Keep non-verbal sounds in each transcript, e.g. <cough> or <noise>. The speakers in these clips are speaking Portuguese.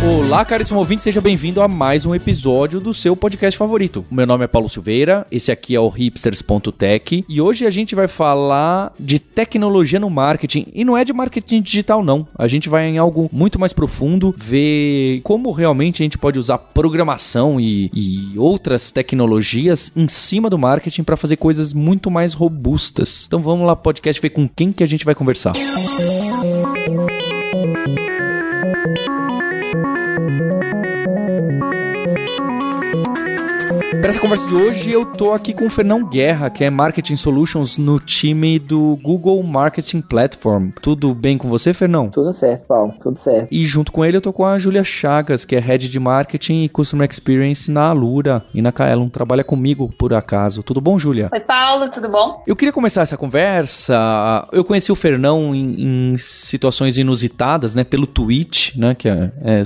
Olá, caríssimo ouvinte, seja bem-vindo a mais um episódio do seu podcast favorito. Meu nome é Paulo Silveira, esse aqui é o hipsters.tech e hoje a gente vai falar de tecnologia no marketing e não é de marketing digital não. A gente vai em algo muito mais profundo, ver como realmente a gente pode usar programação e, e outras tecnologias em cima do marketing para fazer coisas muito mais robustas. Então vamos lá, podcast, ver com quem que a gente vai conversar. Música Para essa conversa de hoje, eu tô aqui com o Fernão Guerra, que é Marketing Solutions no time do Google Marketing Platform. Tudo bem com você, Fernão? Tudo certo, Paulo. Tudo certo. E junto com ele, eu tô com a Julia Chagas, que é Head de Marketing e Customer Experience na Alura e na Kaelon. Trabalha comigo, por acaso. Tudo bom, Julia? Oi, Paulo. Tudo bom? Eu queria começar essa conversa. Eu conheci o Fernão em, em situações inusitadas, né? Pelo Twitch, né? Que é, é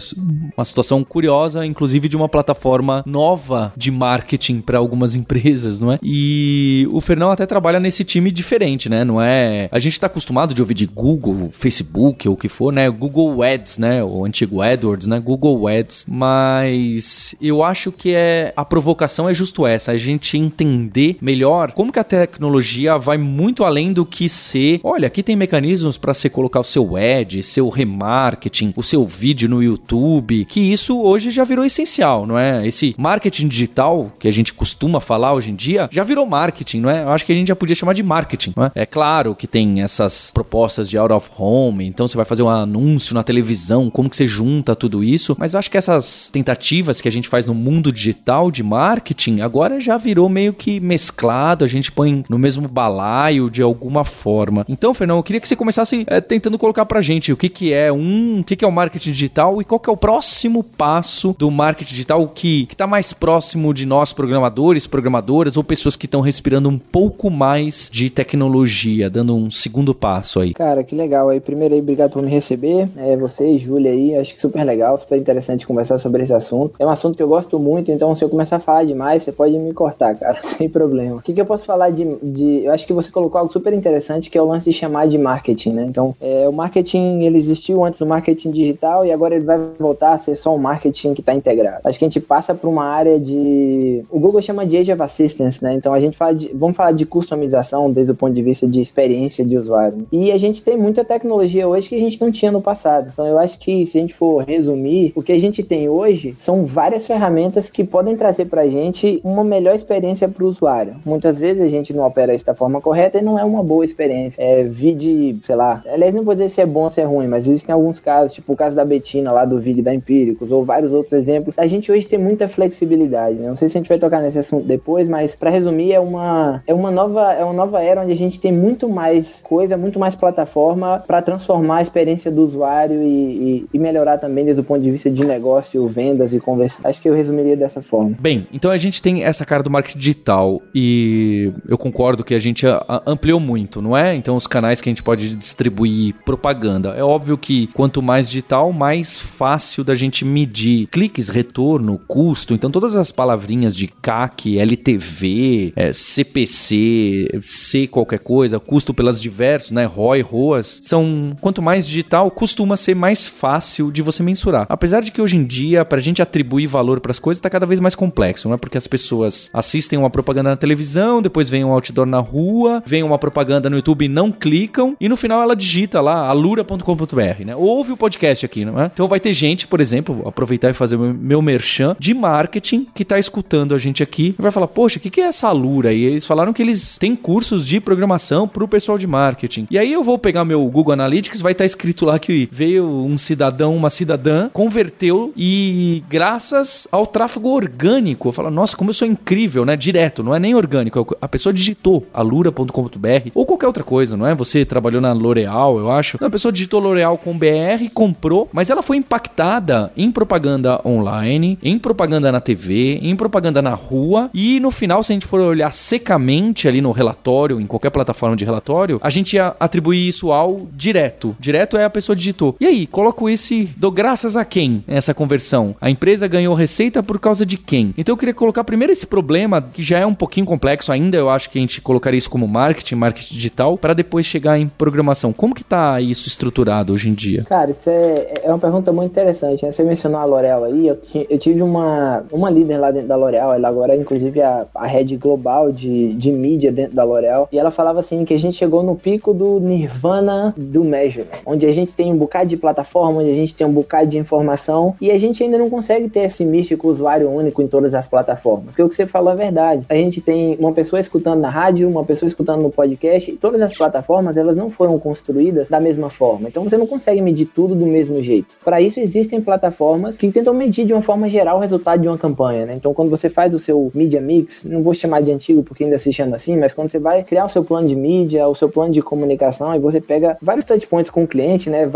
uma situação curiosa, inclusive de uma plataforma nova de marketing marketing para algumas empresas, não é? E o Fernão até trabalha nesse time diferente, né? Não é. A gente tá acostumado de ouvir de Google, Facebook ou o que for, né? Google Ads, né? O antigo AdWords, né? Google Ads. Mas eu acho que é a provocação é justo essa, a gente entender melhor como que a tecnologia vai muito além do que ser. Olha, aqui tem mecanismos para você colocar o seu ad, seu remarketing, o seu vídeo no YouTube, que isso hoje já virou essencial, não é? Esse marketing digital que a gente costuma falar hoje em dia, já virou marketing, não é? Eu acho que a gente já podia chamar de marketing, não é? É claro que tem essas propostas de out of home, então você vai fazer um anúncio na televisão, como que você junta tudo isso, mas acho que essas tentativas que a gente faz no mundo digital de marketing agora já virou meio que mesclado, a gente põe no mesmo balaio de alguma forma. Então, Fernando, eu queria que você começasse é, tentando colocar pra gente o que que é um, o que que é o marketing digital e qual que é o próximo passo do marketing digital que, que tá mais próximo de nós programadores, programadoras ou pessoas que estão respirando um pouco mais de tecnologia, dando um segundo passo aí? Cara, que legal. Aí, primeiro aí, obrigado por me receber. É, você, Júlia aí, acho que super legal, super interessante conversar sobre esse assunto. É um assunto que eu gosto muito, então se eu começar a falar demais, você pode me cortar, cara, <laughs> sem problema. O que, que eu posso falar de, de. Eu acho que você colocou algo super interessante, que é o lance de chamar de marketing, né? Então, é, o marketing, ele existiu antes do marketing digital e agora ele vai voltar a ser só um marketing que está integrado. Acho que a gente passa por uma área de o Google chama de Age of Assistance, né? Então a gente fala de, vamos falar de customização desde o ponto de vista de experiência de usuário. E a gente tem muita tecnologia hoje que a gente não tinha no passado. Então eu acho que se a gente for resumir, o que a gente tem hoje são várias ferramentas que podem trazer pra gente uma melhor experiência para o usuário. Muitas vezes a gente não opera isso da forma correta e não é uma boa experiência. É vídeo, sei lá, aliás, não vou dizer se é bom ou se é ruim, mas existem alguns casos, tipo o caso da Betina lá do vídeo da Empíricos ou vários outros exemplos. A gente hoje tem muita flexibilidade, né? Não sei se a gente vai tocar nesse assunto depois, mas para resumir, é uma, é uma nova é uma nova era onde a gente tem muito mais coisa, muito mais plataforma para transformar a experiência do usuário e, e, e, melhorar também desde o ponto de vista de negócio, vendas e conversão. Acho que eu resumiria dessa forma. Bem, então a gente tem essa cara do marketing digital e eu concordo que a gente ampliou muito, não é? Então os canais que a gente pode distribuir propaganda. É óbvio que quanto mais digital, mais fácil da gente medir cliques, retorno, custo. Então todas as palavrinhas linhas de CAC, LTV, é, CPC, C qualquer coisa, custo pelas diversos, né, ROI, ROAS, são quanto mais digital, costuma ser mais fácil de você mensurar. Apesar de que hoje em dia, para a gente atribuir valor para as coisas, está cada vez mais complexo, não é? Porque as pessoas assistem uma propaganda na televisão, depois vem um outdoor na rua, vem uma propaganda no YouTube e não clicam, e no final ela digita lá alura.com.br, né? Ouve o podcast aqui, não é? Então vai ter gente, por exemplo, aproveitar e fazer meu merchan de marketing que está escutando escutando a gente aqui vai falar: Poxa, o que, que é essa Lura? E eles falaram que eles têm cursos de programação para o pessoal de marketing. E aí eu vou pegar meu Google Analytics, vai estar tá escrito lá que veio um cidadão, uma cidadã, converteu e graças ao tráfego orgânico, eu falo, nossa, como eu sou incrível, né? Direto, não é nem orgânico. É a pessoa digitou alura.com.br ou qualquer outra coisa, não é? Você trabalhou na L'Oreal, eu acho. Não, a pessoa digitou L'Oreal com BR, comprou, mas ela foi impactada em propaganda online, em propaganda na TV, em propaganda anda na rua e no final, se a gente for olhar secamente ali no relatório, em qualquer plataforma de relatório, a gente atribui isso ao direto. Direto é a pessoa digitou. E aí, coloco isso e dou graças a quem essa conversão? A empresa ganhou receita por causa de quem? Então eu queria colocar primeiro esse problema, que já é um pouquinho complexo ainda, eu acho que a gente colocaria isso como marketing, marketing digital, para depois chegar em programação. Como que tá isso estruturado hoje em dia? Cara, isso é, é uma pergunta muito interessante. Né? Você mencionou a L'Oréal aí, eu, eu, tive uma, uma líder lá dentro da L'Oréal, ela agora é inclusive a, a head global de, de mídia dentro da L'Oréal, e ela falava assim que a gente chegou no pico do nirvana do measure, onde a gente tem um bocado de plataforma, onde a gente tem um bocado de informação, e a gente ainda não consegue ter esse místico usuário único em todas as plataformas. Porque o que você falou é verdade. A gente tem uma pessoa escutando na rádio, uma pessoa escutando no podcast, e todas as plataformas, elas não foram construídas da mesma forma. Então você não consegue medir tudo do mesmo jeito. Para isso existem plataformas que tentam medir de uma forma geral o resultado de uma campanha, né? Então quando você faz o seu media mix, não vou chamar de antigo porque ainda se chama assim, mas quando você vai criar o seu plano de mídia, o seu plano de comunicação e você pega vários touchpoints com o cliente, né?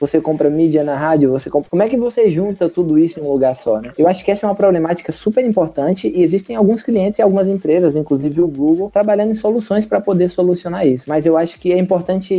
Você compra mídia na rádio, você compra. Como é que você junta tudo isso em um lugar só, né? Eu acho que essa é uma problemática super importante e existem alguns clientes e algumas empresas, inclusive o Google, trabalhando em soluções para poder solucionar isso. Mas eu acho que é importante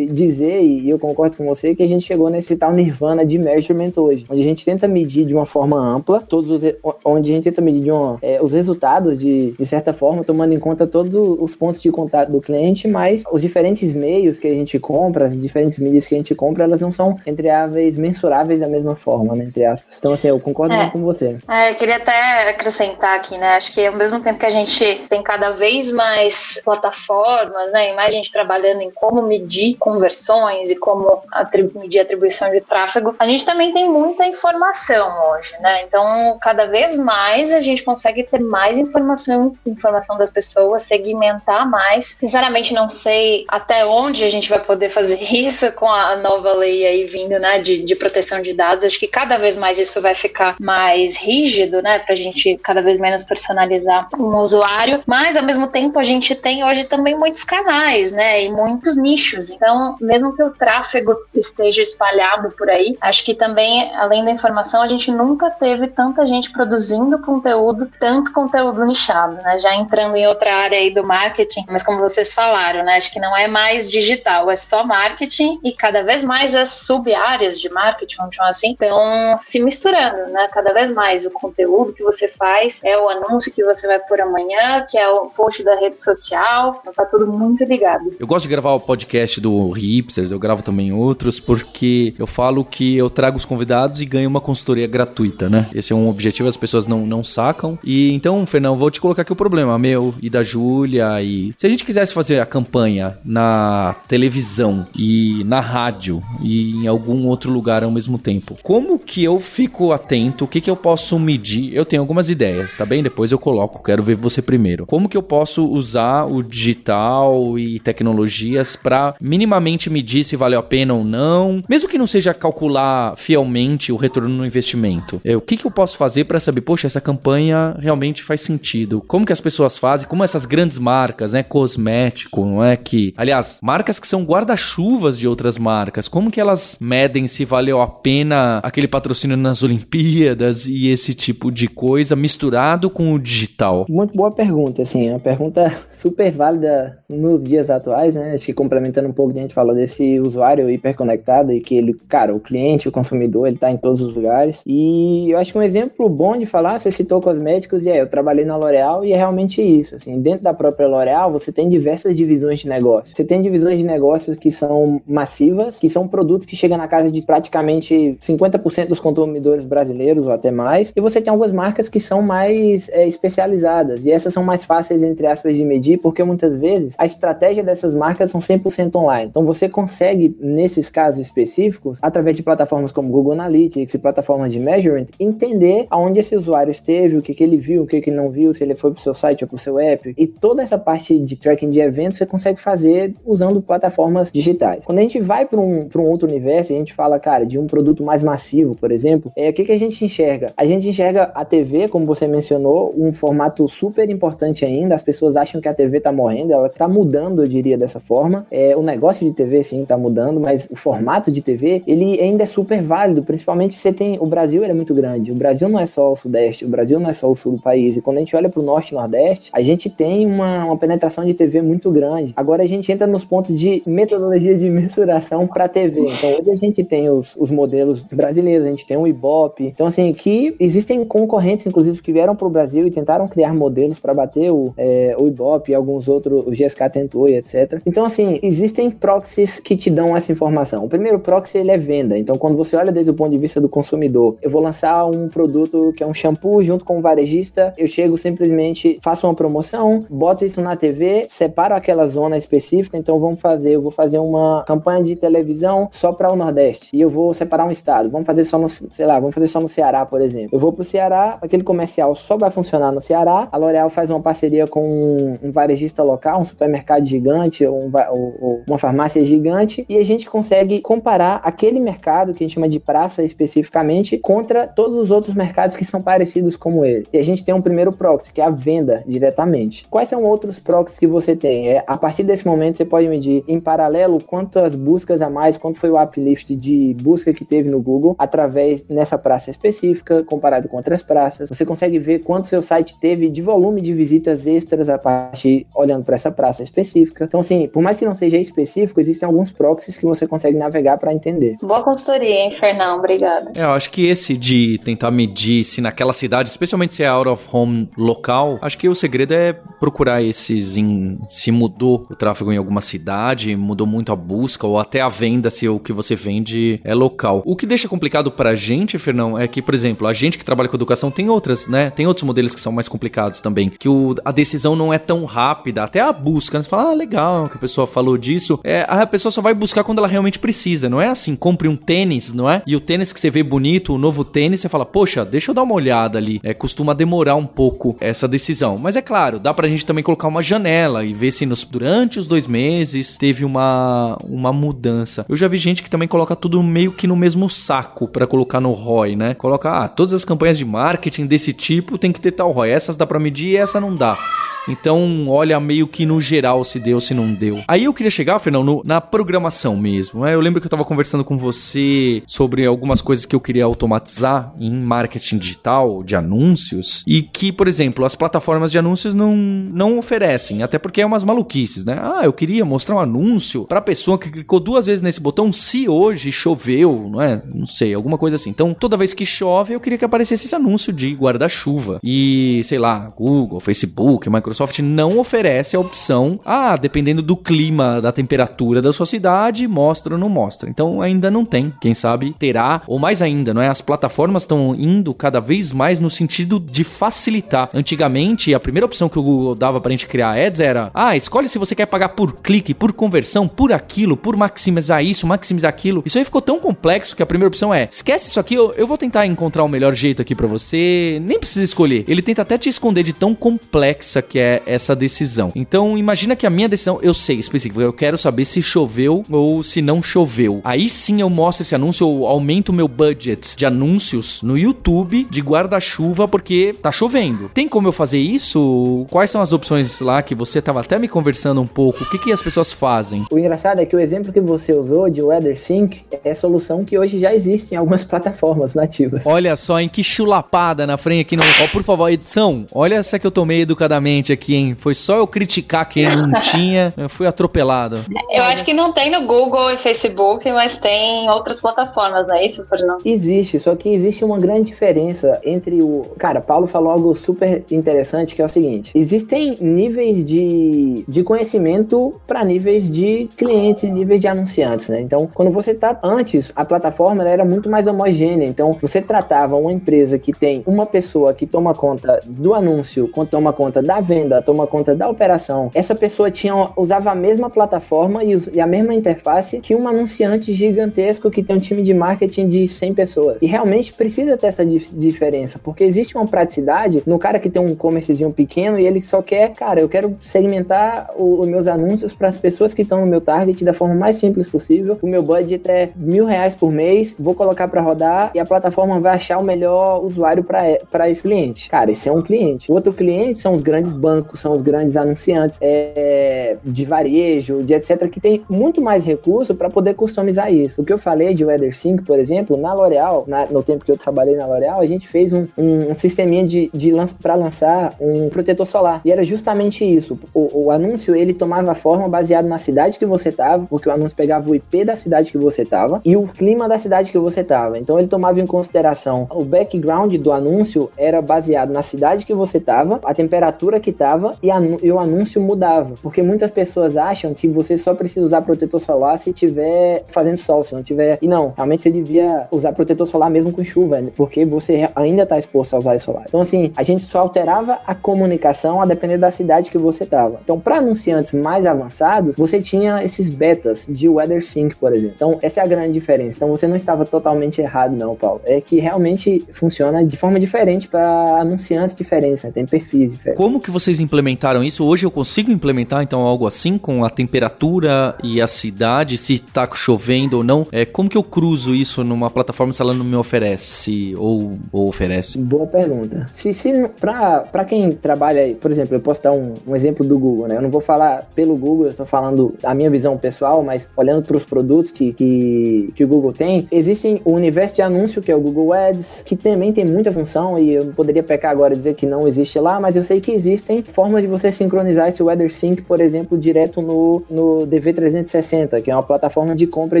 dizer, e eu concordo com você, que a gente chegou nesse tal nirvana de measurement hoje, onde a gente tenta medir de uma forma ampla, todos os, onde a gente tenta medir uma, é, os resultados de, de certa forma, tomando em conta todos os pontos de contato do cliente, mas os diferentes meios que a gente compra, as diferentes mídias que a gente compra, elas não são, entre aves, mensuráveis da mesma forma, né, entre aspas. Então, assim, eu concordo é, com você. É, eu queria até acrescentar aqui, né, acho que ao mesmo tempo que a gente tem cada vez mais plataformas, né, e mais gente trabalhando em como medir conversões e como atribu medir atribuição de tráfego, a gente também tem muita informação hoje, né, então cada vez mais a gente consegue ter mais informação, informação das pessoas, segmentar mais. Sinceramente, não sei até onde a gente vai poder fazer <laughs> isso com a nova lei aí vindo, né, de, de proteção de dados. Acho que cada vez mais isso vai ficar mais rígido, né, pra gente cada vez menos personalizar um usuário. Mas, ao mesmo tempo, a gente tem hoje também muitos canais, né, e muitos nichos. Então, mesmo que o tráfego esteja espalhado por aí, acho que também, além da informação, a gente nunca teve tanta gente produzindo conteúdo, tanto conteúdo nichado, né, já entrando em outra área aí do marketing, mas como vocês falaram, né, acho que não é mais digital, é só marketing e cada vez mais as sub-áreas de marketing, vamos chamar assim, estão se misturando, né? Cada vez mais o conteúdo que você faz é o anúncio que você vai por amanhã, que é o post da rede social, então tá tudo muito ligado. Eu gosto de gravar o podcast do Hipsters, eu gravo também outros, porque eu falo que eu trago os convidados e ganho uma consultoria gratuita, né? Esse é um objetivo, as pessoas não, não sacam. E então, Fernão, vou te colocar aqui o problema, meu e da Júlia. E se a gente quisesse fazer a campanha na televisão e na rádio e em algum outro lugar ao mesmo tempo, como que eu fico atento? O que que eu posso medir? Eu tenho algumas ideias, tá bem? Depois eu coloco, quero ver você primeiro. Como que eu posso usar o digital e tecnologias para minimamente medir se valeu a pena ou não, mesmo que não seja calcular fielmente o retorno no investimento? O que que eu posso fazer para saber, poxa, essa campanha realmente faz sentido? Como que as pessoas fazem? Como essas grandes marcas, né, cosmético, não é que, aliás, marcas que são guarda-chuvas de outras marcas, como que elas medem se valeu a pena aquele patrocínio nas Olimpíadas e esse tipo de coisa misturado com o digital? Muito boa pergunta, assim, é uma pergunta <laughs> super válida nos dias atuais, né? Acho que complementando um pouco, a gente falou desse usuário hiperconectado e que ele, cara, o cliente, o consumidor, ele tá em todos os lugares. E eu acho que um exemplo bom de falar, você citou cosméticos, e é, eu trabalhei na L'Oréal e é realmente isso, assim, dentro da própria L'Oréal, você tem diversas divisões de negócio. Você tem divisões de negócios que são massivas, que são produtos que chegam na casa de praticamente 50% dos consumidores brasileiros ou até mais, e você tem algumas marcas que são mais é, especializadas, e essas são mais fáceis, entre aspas, de medir, porque muitas vezes a estratégia dessas marcas são 100% online. Então você consegue, nesses casos específicos, através de plataformas como Google Analytics e plataformas de measurement, entender aonde esse usuário esteve, o que, que ele viu, o que, que ele não viu, se ele foi para o seu site ou para o seu app, e toda essa parte de tracking de eventos você consegue fazer usando plataformas digitais. Quando a gente vai para um, um outro universo, a gente fala, cara, de um produto mais massivo, por exemplo, é, o que, que a gente enxerga? A gente enxerga a TV, como você mencionou, um formato super importante ainda. As pessoas acham que a TV está morrendo, ela está mudando, eu diria dessa forma. É, o negócio de TV, sim, está mudando, mas o formato de TV, ele ainda é super válido, principalmente você tem. O Brasil ele é muito grande. O Brasil não é só o Sudeste, o Brasil não é só só o sul do país. E quando a gente olha para o norte e nordeste, a gente tem uma, uma penetração de TV muito grande. Agora a gente entra nos pontos de metodologia de mensuração para TV. Então hoje a gente tem os, os modelos brasileiros, a gente tem o Ibope. Então, assim, que existem concorrentes, inclusive, que vieram para o Brasil e tentaram criar modelos para bater o, é, o Ibope e alguns outros, o GSK tentou e etc. Então, assim, existem proxies que te dão essa informação. O primeiro proxy, ele é venda. Então, quando você olha desde o ponto de vista do consumidor, eu vou lançar um produto que é um shampoo junto com um varejista, eu chego simplesmente, faço uma promoção, boto isso na TV, separo aquela zona específica, então vamos fazer, eu vou fazer uma campanha de televisão só para o Nordeste e eu vou separar um estado. Vamos fazer só no, sei lá, vamos fazer só no Ceará, por exemplo. Eu vou pro Ceará, aquele comercial só vai funcionar no Ceará. A L'Oréal faz uma parceria com um, varejista local, um supermercado gigante ou, um, ou, ou uma farmácia gigante e a gente consegue comparar aquele mercado que a gente chama de praça especificamente contra todos os outros mercados que são parecidos como ele. E a gente tem um primeiro proxy, que é a venda diretamente. Quais são outros proxies que você tem? É, a partir desse momento você pode medir em paralelo quantas buscas a mais, quanto foi o uplift de busca que teve no Google através nessa praça específica, comparado com outras praças. Você consegue ver quanto seu site teve de volume de visitas extras a partir olhando para essa praça específica. Então, assim, por mais que não seja específico, existem alguns proxies que você consegue navegar para entender. Boa consultoria, hein, Fernão? Obrigada. É, eu acho que esse de tentar medir se naquela cidade, especialmente se é out of home local, acho que o segredo é procurar esses em se mudou o tráfego em alguma cidade, mudou muito a busca ou até a venda se o que você vende é local. O que deixa complicado pra gente, Fernão, é que, por exemplo, a gente que trabalha com educação tem outras, né? Tem outros modelos que são mais complicados também, que o, a decisão não é tão rápida, até a busca, né? Você fala, ah, legal que a pessoa falou disso. É, a pessoa só vai buscar quando ela realmente precisa, não é assim, compre um tênis, não é? E o tênis que você vê bonito, o novo tênis, você fala, poxa, deixa eu dar uma olhada ali. É, costuma demorar um pouco essa decisão. Mas é claro, dá pra gente também colocar uma janela e ver se nos, durante os dois meses teve uma, uma mudança. Eu já vi gente que também coloca tudo meio que no mesmo saco para colocar no ROI, né? Coloca, ah, todas as campanhas de marketing desse tipo tem que ter tal ROI. Essas dá pra medir e essa não dá. Então, olha meio que no geral se deu, se não deu. Aí eu queria chegar, Fernão, no, na programação mesmo. Né? Eu lembro que eu tava conversando com você sobre algumas coisas que eu queria automatizar em marketing digital, de anúncios, e que, por exemplo, as plataformas de anúncios não, não oferecem, até porque é umas maluquices, né? Ah, eu queria mostrar um anúncio pra pessoa que clicou duas vezes nesse botão se hoje choveu, não é? Não sei, alguma coisa assim. Então, toda vez que chove, eu queria que aparecesse esse anúncio de guarda-chuva. E, sei lá, Google, Facebook, Microsoft não oferece a opção, ah, dependendo do clima, da temperatura da sua cidade, mostra ou não mostra. Então ainda não tem. Quem sabe terá, ou mais ainda, não é? As plataformas estão indo cada vez mais no sentido de facilitar. Antigamente, a primeira opção que o Google dava pra gente criar ads era: ah, escolhe se você quer pagar por clique, por conversão, por aquilo, por maximizar isso, maximizar aquilo. Isso aí ficou tão complexo que a primeira opção é: esquece isso aqui, eu, eu vou tentar encontrar o melhor jeito aqui para você. Nem precisa escolher. Ele tenta até te esconder de tão complexa que é é essa decisão. Então, imagina que a minha decisão, eu sei específico, eu quero saber se choveu ou se não choveu. Aí sim eu mostro esse anúncio ou aumento o meu budget de anúncios no YouTube de guarda-chuva porque tá chovendo. Tem como eu fazer isso? Quais são as opções lá que você tava até me conversando um pouco? O que, que as pessoas fazem? O engraçado é que o exemplo que você usou de WeatherSync é solução que hoje já existe em algumas <laughs> plataformas nativas. Olha só, em que chulapada na frente aqui no. Ó, por favor, edição, olha essa que eu tomei educadamente aqui, hein? Foi só eu criticar quem não <laughs> tinha, eu fui atropelado. Eu acho que não tem no Google e Facebook, mas tem em outras plataformas, não é isso, Fernando? Existe, só que existe uma grande diferença entre o. Cara, Paulo falou algo super interessante que é o seguinte: existem níveis de, de conhecimento para níveis de clientes, níveis de anunciantes, né? Então, quando você tá antes, a plataforma era muito mais homogênea. Então, você tratava uma empresa que tem uma pessoa que toma conta do anúncio, toma conta da venda venda, toma conta da operação, essa pessoa tinha, usava a mesma plataforma e, e, a mesma interface que um anunciante gigantesco que tem um time de marketing de 100 pessoas. E realmente precisa ter essa dif diferença, porque existe uma praticidade no cara que tem um comérciozinho pequeno e ele só quer, cara, eu quero segmentar os meus anúncios para as pessoas que estão no meu target da forma mais simples possível. O meu budget é mil reais por mês, vou colocar para rodar e a plataforma vai achar o melhor usuário para esse cliente. Cara, esse é um cliente. O outro cliente são os grandes bancos são os grandes anunciantes é, de varejo, de etc, que tem muito mais recurso para poder customizar isso. O que eu falei de WeatherSync, por exemplo, na L'Oréal, no tempo que eu trabalhei na L'Oréal, a gente fez um, um, um sisteminha de, de lança, para lançar um protetor solar. E era justamente isso. O, o anúncio ele tomava forma baseado na cidade que você estava, porque o anúncio pegava o IP da cidade que você estava e o clima da cidade que você estava. Então ele tomava em consideração o background do anúncio era baseado na cidade que você estava, a temperatura que estava e, e, o anúncio mudava. Porque muitas pessoas acham que você só precisa usar protetor solar se tiver fazendo sol, se não tiver. E não, realmente você devia usar protetor solar mesmo com chuva, né? porque você ainda está exposto aos raios solares. Então, assim, a gente só alterava a comunicação a depender da cidade que você estava. Então, para anunciantes mais avançados, você tinha esses betas de WeatherSync, por exemplo. Então, essa é a grande diferença. Então, você não estava totalmente errado, não, Paulo. É que realmente funciona de forma diferente para anunciantes diferentes, né? tem perfis diferentes. Como que vocês implementaram isso? Hoje eu consigo implementar, então, algo assim, com a temperatura e a cidade, se está chovendo ou não? É, como que eu cruzo isso numa plataforma se ela não me oferece ou, ou oferece? Boa pergunta. Se, se para quem trabalha por exemplo, eu posso dar um, um exemplo do Google, né? Eu não vou falar pelo Google, eu estou falando a minha visão pessoal, mas olhando para os produtos que, que, que o Google tem, existem o universo de anúncio, que é o Google Ads, que também tem muita função, e eu poderia pecar agora e dizer que não existe lá, mas eu sei que existem formas de você sincronizar esse WeatherSync, por exemplo, direto no, no DV360, que é uma plataforma de compra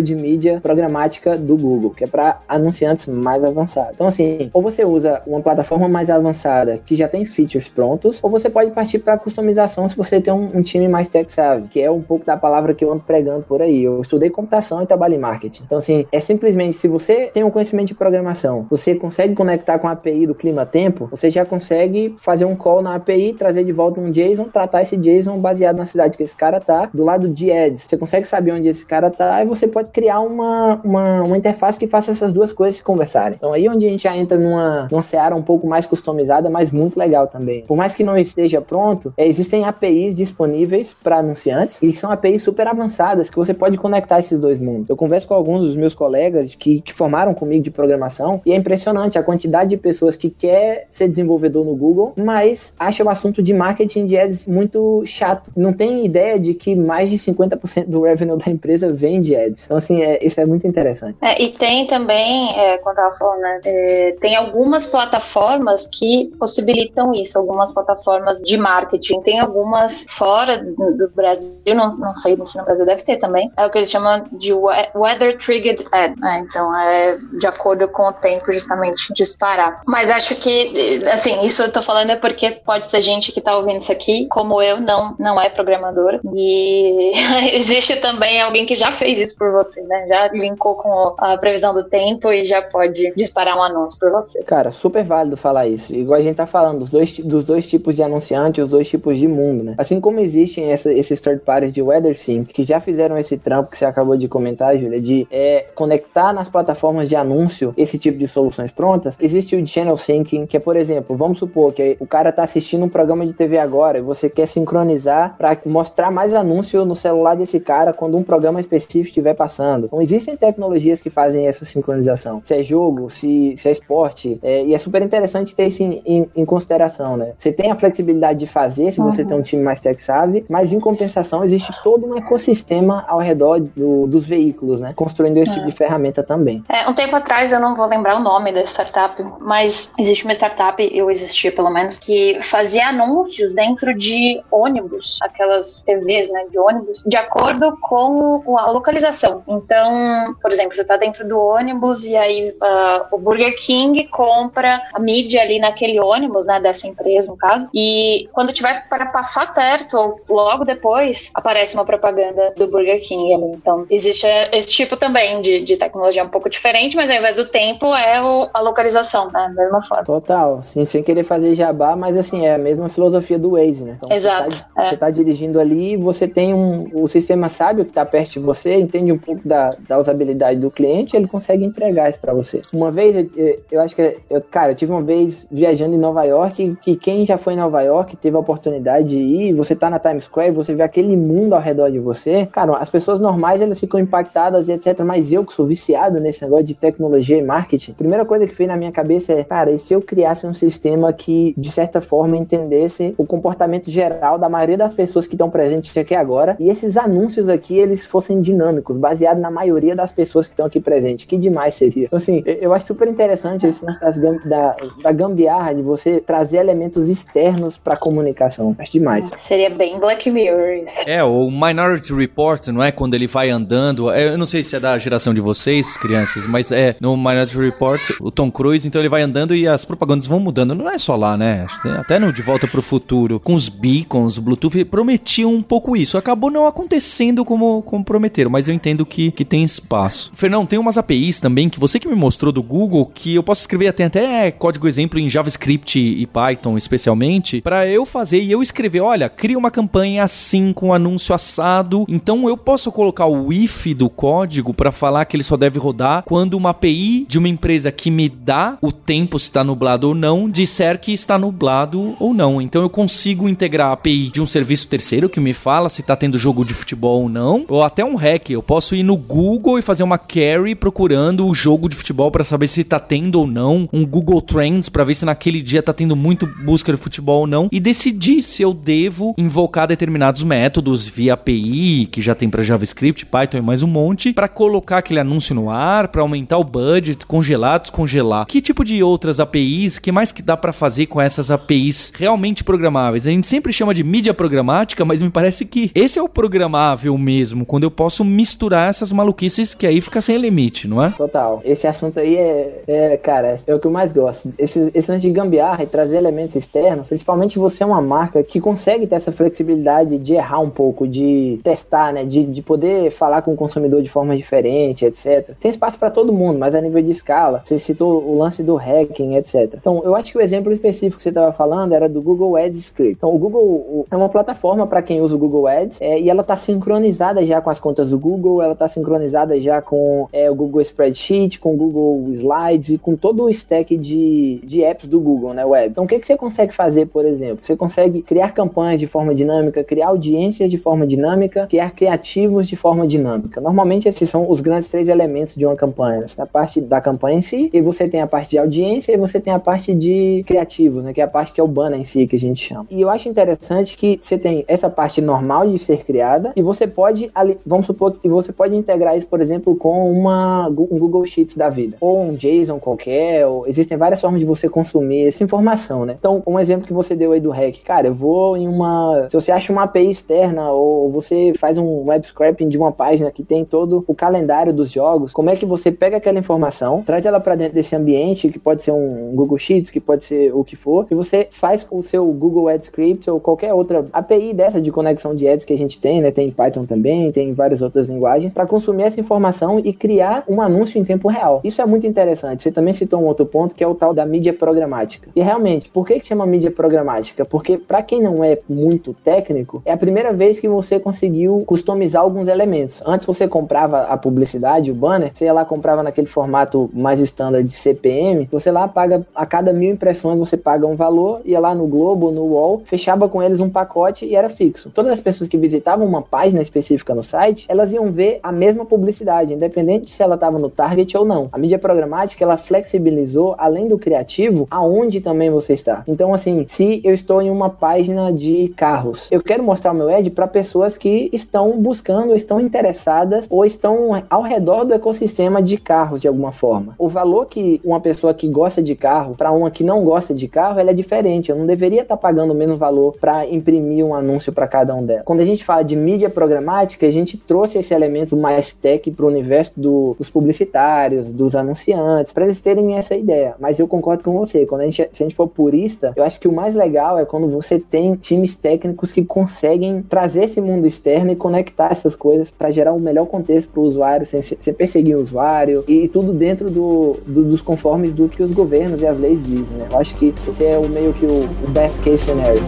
de mídia programática do Google, que é para anunciantes mais avançados. Então, assim, ou você usa uma plataforma mais avançada que já tem features prontos, ou você pode partir para customização se você tem um, um time mais tech savvy, que é um pouco da palavra que eu ando pregando por aí. Eu estudei computação e trabalho em marketing. Então, assim, é simplesmente se você tem um conhecimento de programação, você consegue conectar com a API do clima tempo, você já consegue fazer um call na API, trazer de volta um JSON, tratar esse JSON baseado na cidade que esse cara tá, do lado de ads. Você consegue saber onde esse cara tá e você pode criar uma, uma, uma interface que faça essas duas coisas se conversarem. Então, aí onde a gente já entra numa, numa seara um pouco mais customizada, mas muito legal também. Por mais que não esteja pronto, é, existem APIs disponíveis para anunciantes e são APIs super avançadas que você pode conectar esses dois mundos. Eu converso com alguns dos meus colegas que, que formaram comigo de programação e é impressionante a quantidade de pessoas que quer ser desenvolvedor no Google, mas acha o assunto de marketing de ads muito chato. Não tem ideia de que mais de 50% do revenue da empresa vem de ads. Então, assim, é, isso é muito interessante. É, e tem também, é, quando tava falando, né, é, tem algumas plataformas que possibilitam isso, algumas plataformas de marketing. Tem algumas fora do Brasil, não, não sei se no Brasil deve ter também, é o que eles chamam de Weather Triggered Ad. Né? Então, é de acordo com o tempo, justamente, disparar. Mas acho que, assim, isso eu tô falando é porque pode ter gente que tá ouvindo isso aqui, como eu, não, não é programador. E <laughs> existe também alguém que já fez isso por você, né? Já linkou com a previsão do tempo e já pode disparar um anúncio por você. Cara, super válido falar isso. Igual a gente tá falando dos dois, dos dois tipos de anunciante os dois tipos de mundo, né? Assim como existem essa, esses third parties de WeatherSync que já fizeram esse trampo que você acabou de comentar, Júlia, de é, conectar nas plataformas de anúncio esse tipo de soluções prontas, existe o Channel Syncing, que é, por exemplo, vamos supor que o cara tá assistindo um programa de TV agora e você quer sincronizar para mostrar mais anúncio no celular desse cara quando um programa específico estiver passando. Então, existem tecnologias que fazem essa sincronização. Se é jogo, se, se é esporte, é, e é super interessante ter isso em, em, em, consideração, né? Você tem a flexibilidade de fazer se você uhum. tem um time mais tech savvy, mas em compensação existe todo um ecossistema ao redor do, dos veículos, né? Construindo esse é. tipo de ferramenta também. É, um tempo atrás, eu não vou lembrar o nome da startup, mas existe uma startup, eu existia pelo menos, que fazia anúncios dentro de ônibus, aquelas TVs, né, de ônibus, de acordo com a localização. Então, por exemplo, você está dentro do ônibus e aí uh, o Burger King compra a mídia ali naquele ônibus, né, dessa empresa, no caso, e quando tiver para passar perto ou logo depois, aparece uma propaganda do Burger King ali. Então, existe esse tipo também de, de tecnologia um pouco diferente, mas ao invés do tempo é o, a localização, né, da mesma forma. Total, sim, sem querer fazer jabá, mas assim, é a mesma filosofia do Waze, né? Então, Exato. Você tá, é. você tá dirigindo ali, você tem um, o sistema sabe o que tá perto de você, entende um pouco da, da usabilidade do cliente, ele consegue entregar isso para você. Uma vez, eu, eu acho que, eu, cara, eu tive uma vez viajando em Nova York, que quem já foi em Nova York teve a oportunidade de ir, você tá na Times Square, você vê aquele mundo ao redor de você, cara, as pessoas normais elas ficam impactadas e etc, mas eu que sou viciado nesse negócio de tecnologia e marketing, a primeira coisa que veio na minha cabeça é, cara, e se eu criasse um sistema que, de certa forma, entendesse o comportamento geral da maioria das pessoas que estão presentes aqui agora e esses anúncios aqui eles fossem dinâmicos, baseado na maioria das pessoas que estão aqui presentes. Que demais seria. Então, assim, eu acho super interessante esse lance da, da gambiarra de você trazer elementos externos para comunicação. Acho demais. Seria bem Black Mirror. É, o Minority Report, não é? Quando ele vai andando. É, eu não sei se é da geração de vocês, crianças, mas é no Minority Report, o Tom Cruise, então ele vai andando e as propagandas vão mudando. Não é só lá, né? Até no De Volta pro Futuro, com os beacons, Bluetooth, prometiam um pouco isso. Acabou não acontecendo como, como prometeram, mas eu entendo que, que tem espaço. Fernão, tem umas APIs também que você que me mostrou do Google que eu posso escrever até, até código exemplo em JavaScript e Python especialmente para eu fazer e eu escrever, olha, cria uma campanha assim com um anúncio assado. Então eu posso colocar o if do código para falar que ele só deve rodar quando uma API de uma empresa que me dá o tempo se está nublado ou não disser que está nublado ou não. Então eu consigo integrar a API de um serviço terceiro que me fala se está tendo jogo de futebol ou não, ou até um hack. Eu posso ir no Google e fazer uma query procurando o jogo de futebol para saber se está tendo ou não, um Google Trends para ver se naquele dia está tendo muito busca de futebol ou não e decidir se eu devo invocar determinados métodos via API, que já tem para JavaScript, Python e mais um monte, para colocar aquele anúncio no ar, para aumentar o budget, congelar, descongelar. Que tipo de outras APIs, que mais que dá para fazer com essas APIs realmente programáveis? A gente sempre chama de mídia programática, mas me parece que esse é o programável mesmo, quando eu posso misturar essas maluquices que aí fica sem limite, não é? Total. Esse assunto aí é, é cara, é o que eu mais gosto. Esse, esse lance de gambiarra e trazer elementos externos, principalmente você é uma marca que consegue ter essa flexibilidade de errar um pouco, de testar, né? De, de poder falar com o consumidor de forma diferente, etc. Tem espaço para todo mundo, mas a nível de escala. Você citou o lance do hacking, etc. Então, eu acho que o exemplo específico que você estava falando era do Google Ads Script. Então, o Google é uma plataforma para quem usa o Google Ads é, e ela está sincronizada já com as contas do Google, ela está sincronizada já com é, o Google Spreadsheet, com o Google Slides e com todo o stack de, de apps do Google, né, web. Então, o que, que você consegue fazer, por exemplo? Você consegue criar campanhas de forma dinâmica, criar audiências de forma dinâmica, criar criativos de forma dinâmica. Normalmente, esses são os grandes três elementos de uma campanha. A parte da campanha em si, e você tem a parte de audiência e você tem a parte de criativos, né, que é a parte que é o banner em si, que a gente chama. E eu acho interessante que você tem essa parte normal de ser criada e você pode, vamos supor que você pode integrar isso, por exemplo, com uma, um Google Sheets da vida, ou um JSON qualquer, ou, existem várias formas de você consumir essa informação, né? Então, um exemplo que você deu aí do hack, cara, eu vou em uma, se você acha uma API externa ou você faz um web scraping de uma página que tem todo o calendário dos jogos, como é que você pega aquela informação, traz ela para dentro desse ambiente, que pode ser um Google Sheets, que pode ser o que for, e você faz o seu Google Ads Script ou qualquer outra API dessa de conexão de ads que a gente tem, né? Tem Python também, tem várias outras linguagens, para consumir essa informação e criar um anúncio em tempo real. Isso é muito interessante. Você também citou um outro ponto que é o tal da mídia programática. E realmente, por que, que chama mídia programática? Porque para quem não é muito técnico, é a primeira vez que você conseguiu customizar alguns elementos. Antes você comprava a publicidade, o banner, você ia lá comprava naquele formato mais standard de CPM, você lá paga a cada mil impressões você paga um valor, ia lá no Globo, no UOL, fechava com eles um pacote e era fixo. Todas as pessoas que visitavam uma página específica no site, elas iam ver a mesma publicidade, independente se ela estava no target ou não. A mídia programática ela flexibilizou além do criativo aonde também você está. Então assim, se eu estou em uma página de carros, eu quero mostrar o meu ad para pessoas que estão buscando, estão interessadas ou estão ao redor do ecossistema de carros de alguma forma. O valor que uma pessoa que gosta de carro para uma que não gosta de carro, ela é diferente. Eu não deveria estar tá pagando mesmo valor para imprimir um anúncio para cada um delas. Quando a gente fala de mídia programática, a gente trouxe esse elemento mais tech para o universo do, dos publicitários, dos anunciantes, para eles terem essa ideia. Mas eu concordo com você. Quando a gente, se a gente for purista, eu acho que o mais legal é quando você tem times técnicos que conseguem trazer esse mundo externo e conectar essas coisas para gerar um melhor contexto para o usuário, sem, sem perseguir o usuário e tudo dentro do, do, dos conformes do que os governos e as leis dizem. Né? Eu acho que esse é o meio que o, o best case scenario.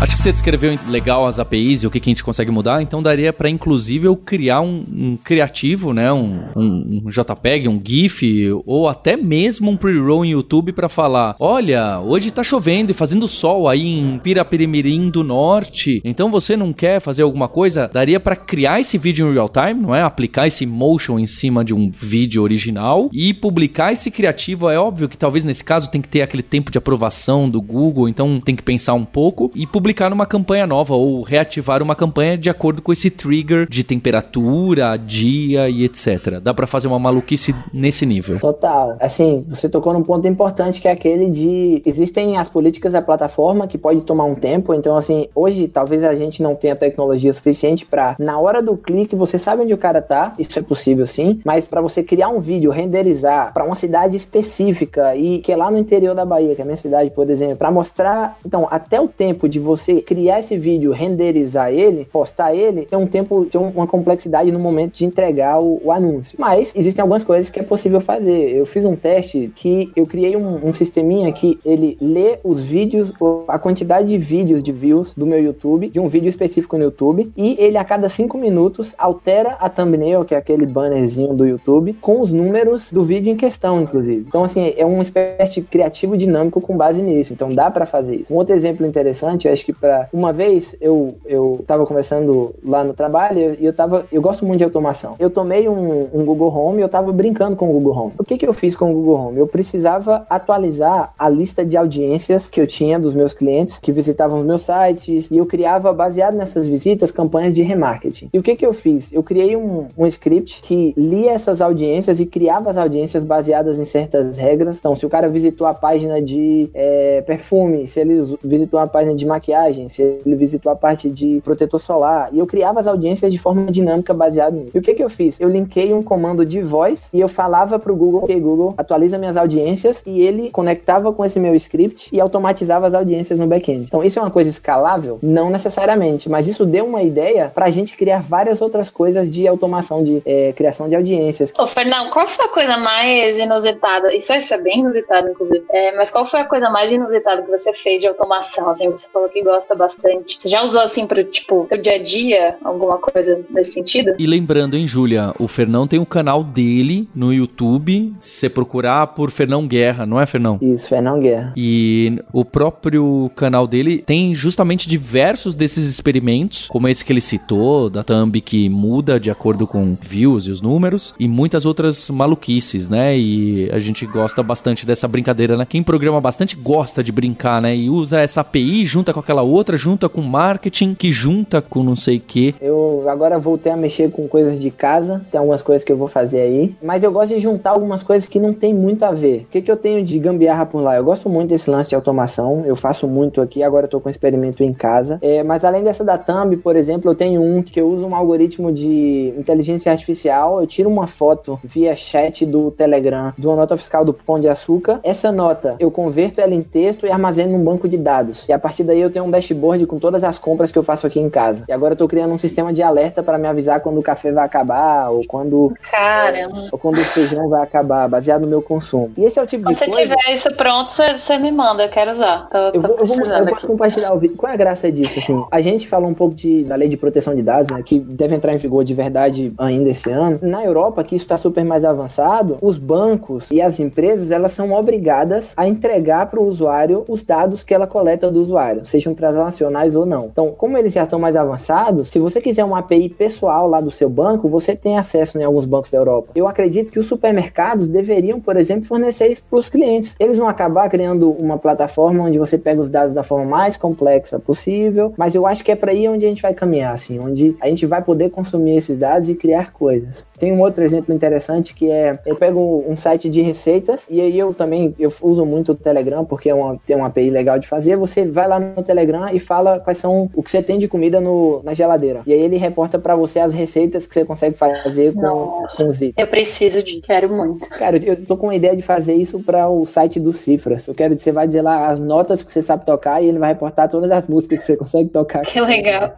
Acho que você descreveu legal as APIs e o que, que a gente consegue mudar, então daria para inclusive eu criar um, um criativo, né, um, um, um, JPEG, um GIF ou até mesmo um pre-roll em YouTube para falar, olha, hoje tá chovendo e fazendo sol aí em Pirapirimirim do Norte, então você não quer fazer alguma coisa? Daria para criar esse vídeo em real time, não é? Aplicar esse motion em cima de um vídeo original e publicar esse criativo. É óbvio que talvez nesse caso tem que ter aquele tempo de aprovação do Google, então tem que pensar um pouco e publicar publicar numa campanha nova ou reativar uma campanha de acordo com esse trigger de temperatura, dia e etc. Dá para fazer uma maluquice nesse nível. Total. Assim, você tocou num ponto importante que é aquele de existem as políticas da plataforma que pode tomar um tempo, então assim, hoje talvez a gente não tenha tecnologia suficiente para na hora do clique você sabe onde o cara tá, isso é possível sim, mas para você criar um vídeo, renderizar para uma cidade específica e que é lá no interior da Bahia, que é a minha cidade, por exemplo, para mostrar, então, até o tempo de você você criar esse vídeo, renderizar ele, postar ele, tem um tempo, tem uma complexidade no momento de entregar o, o anúncio. Mas existem algumas coisas que é possível fazer. Eu fiz um teste que eu criei um, um sisteminha que ele lê os vídeos, a quantidade de vídeos de views do meu YouTube, de um vídeo específico no YouTube, e ele a cada cinco minutos altera a thumbnail, que é aquele bannerzinho do YouTube, com os números do vídeo em questão, inclusive. Então, assim, é uma espécie de criativo dinâmico com base nisso. Então, dá para fazer isso. Um outro exemplo interessante, acho que para uma vez eu eu tava conversando lá no trabalho e eu tava eu gosto muito de automação. Eu tomei um, um Google Home e eu tava brincando com o Google Home. O que que eu fiz com o Google Home? Eu precisava atualizar a lista de audiências que eu tinha dos meus clientes que visitavam os meus sites e eu criava baseado nessas visitas campanhas de remarketing. E o que que eu fiz? Eu criei um, um script que lia essas audiências e criava as audiências baseadas em certas regras. Então, se o cara visitou a página de é, perfume, se ele visitou a página de maquiagem se ele visitou a parte de protetor solar, e eu criava as audiências de forma dinâmica baseado nisso. E o que que eu fiz? Eu linkei um comando de voz e eu falava pro Google, ok, Google, atualiza minhas audiências, e ele conectava com esse meu script e automatizava as audiências no back-end. Então, isso é uma coisa escalável? Não necessariamente, mas isso deu uma ideia pra gente criar várias outras coisas de automação, de é, criação de audiências. Ô, Fernão, qual foi a coisa mais inusitada? Isso, isso é bem inusitado, inclusive. É, mas qual foi a coisa mais inusitada que você fez de automação? Assim, você falou que gosta bastante. Você já usou assim pro, tipo, pro dia a dia, alguma coisa nesse sentido? E lembrando, hein, Júlia, o Fernão tem o um canal dele no YouTube. Se você procurar por Fernão Guerra, não é, Fernão? Isso, Fernão Guerra. E o próprio canal dele tem justamente diversos desses experimentos, como esse que ele citou, da thumb que muda de acordo com views e os números, e muitas outras maluquices, né? E a gente gosta bastante dessa brincadeira, né? Quem programa bastante gosta de brincar, né? E usa essa API junta com aquela aquela outra, junta com marketing, que junta com não sei o que. Eu agora voltei a mexer com coisas de casa, tem algumas coisas que eu vou fazer aí, mas eu gosto de juntar algumas coisas que não tem muito a ver. O que, que eu tenho de gambiarra por lá? Eu gosto muito desse lance de automação, eu faço muito aqui, agora eu tô com um experimento em casa. É, mas além dessa da Thumb, por exemplo, eu tenho um que eu uso um algoritmo de inteligência artificial, eu tiro uma foto via chat do Telegram de uma nota fiscal do Pão de Açúcar. Essa nota eu converto ela em texto e armazeno num banco de dados. E a partir daí eu tenho um dashboard com todas as compras que eu faço aqui em casa. E agora eu tô criando um sistema de alerta para me avisar quando o café vai acabar ou quando Caramba. ou quando o feijão vai acabar, baseado no meu consumo. E esse é o tipo quando de coisa. Se tiver isso pronto, você me manda, eu quero usar. Tô, eu, vou, eu, vou, eu posso compartilhar o vídeo. Qual é a graça disso? Assim, a gente falou um pouco de, da lei de proteção de dados, né, que deve entrar em vigor de verdade ainda esse ano. Na Europa, que isso está super mais avançado, os bancos e as empresas elas são obrigadas a entregar para o usuário os dados que ela coleta do usuário, sejam transacionais ou não. Então, como eles já estão mais avançados, se você quiser uma API pessoal lá do seu banco, você tem acesso em alguns bancos da Europa. Eu acredito que os supermercados deveriam, por exemplo, fornecer isso para os clientes. Eles vão acabar criando uma plataforma onde você pega os dados da forma mais complexa possível, mas eu acho que é para aí onde a gente vai caminhar, assim, onde a gente vai poder consumir esses dados e criar coisas. Tem um outro exemplo interessante que é, eu pego um site de receitas e aí eu também eu uso muito o Telegram porque é uma, tem uma API legal de fazer. Você vai lá no Telegram e fala quais são o que você tem de comida no, na geladeira. E aí ele reporta para você as receitas que você consegue fazer com, Nossa, com Zip. Eu preciso de, quero muito. Cara, eu tô com a ideia de fazer isso para o site do Cifras. Eu quero que você vai dizer lá as notas que você sabe tocar e ele vai reportar todas as músicas que você consegue tocar. Que legal.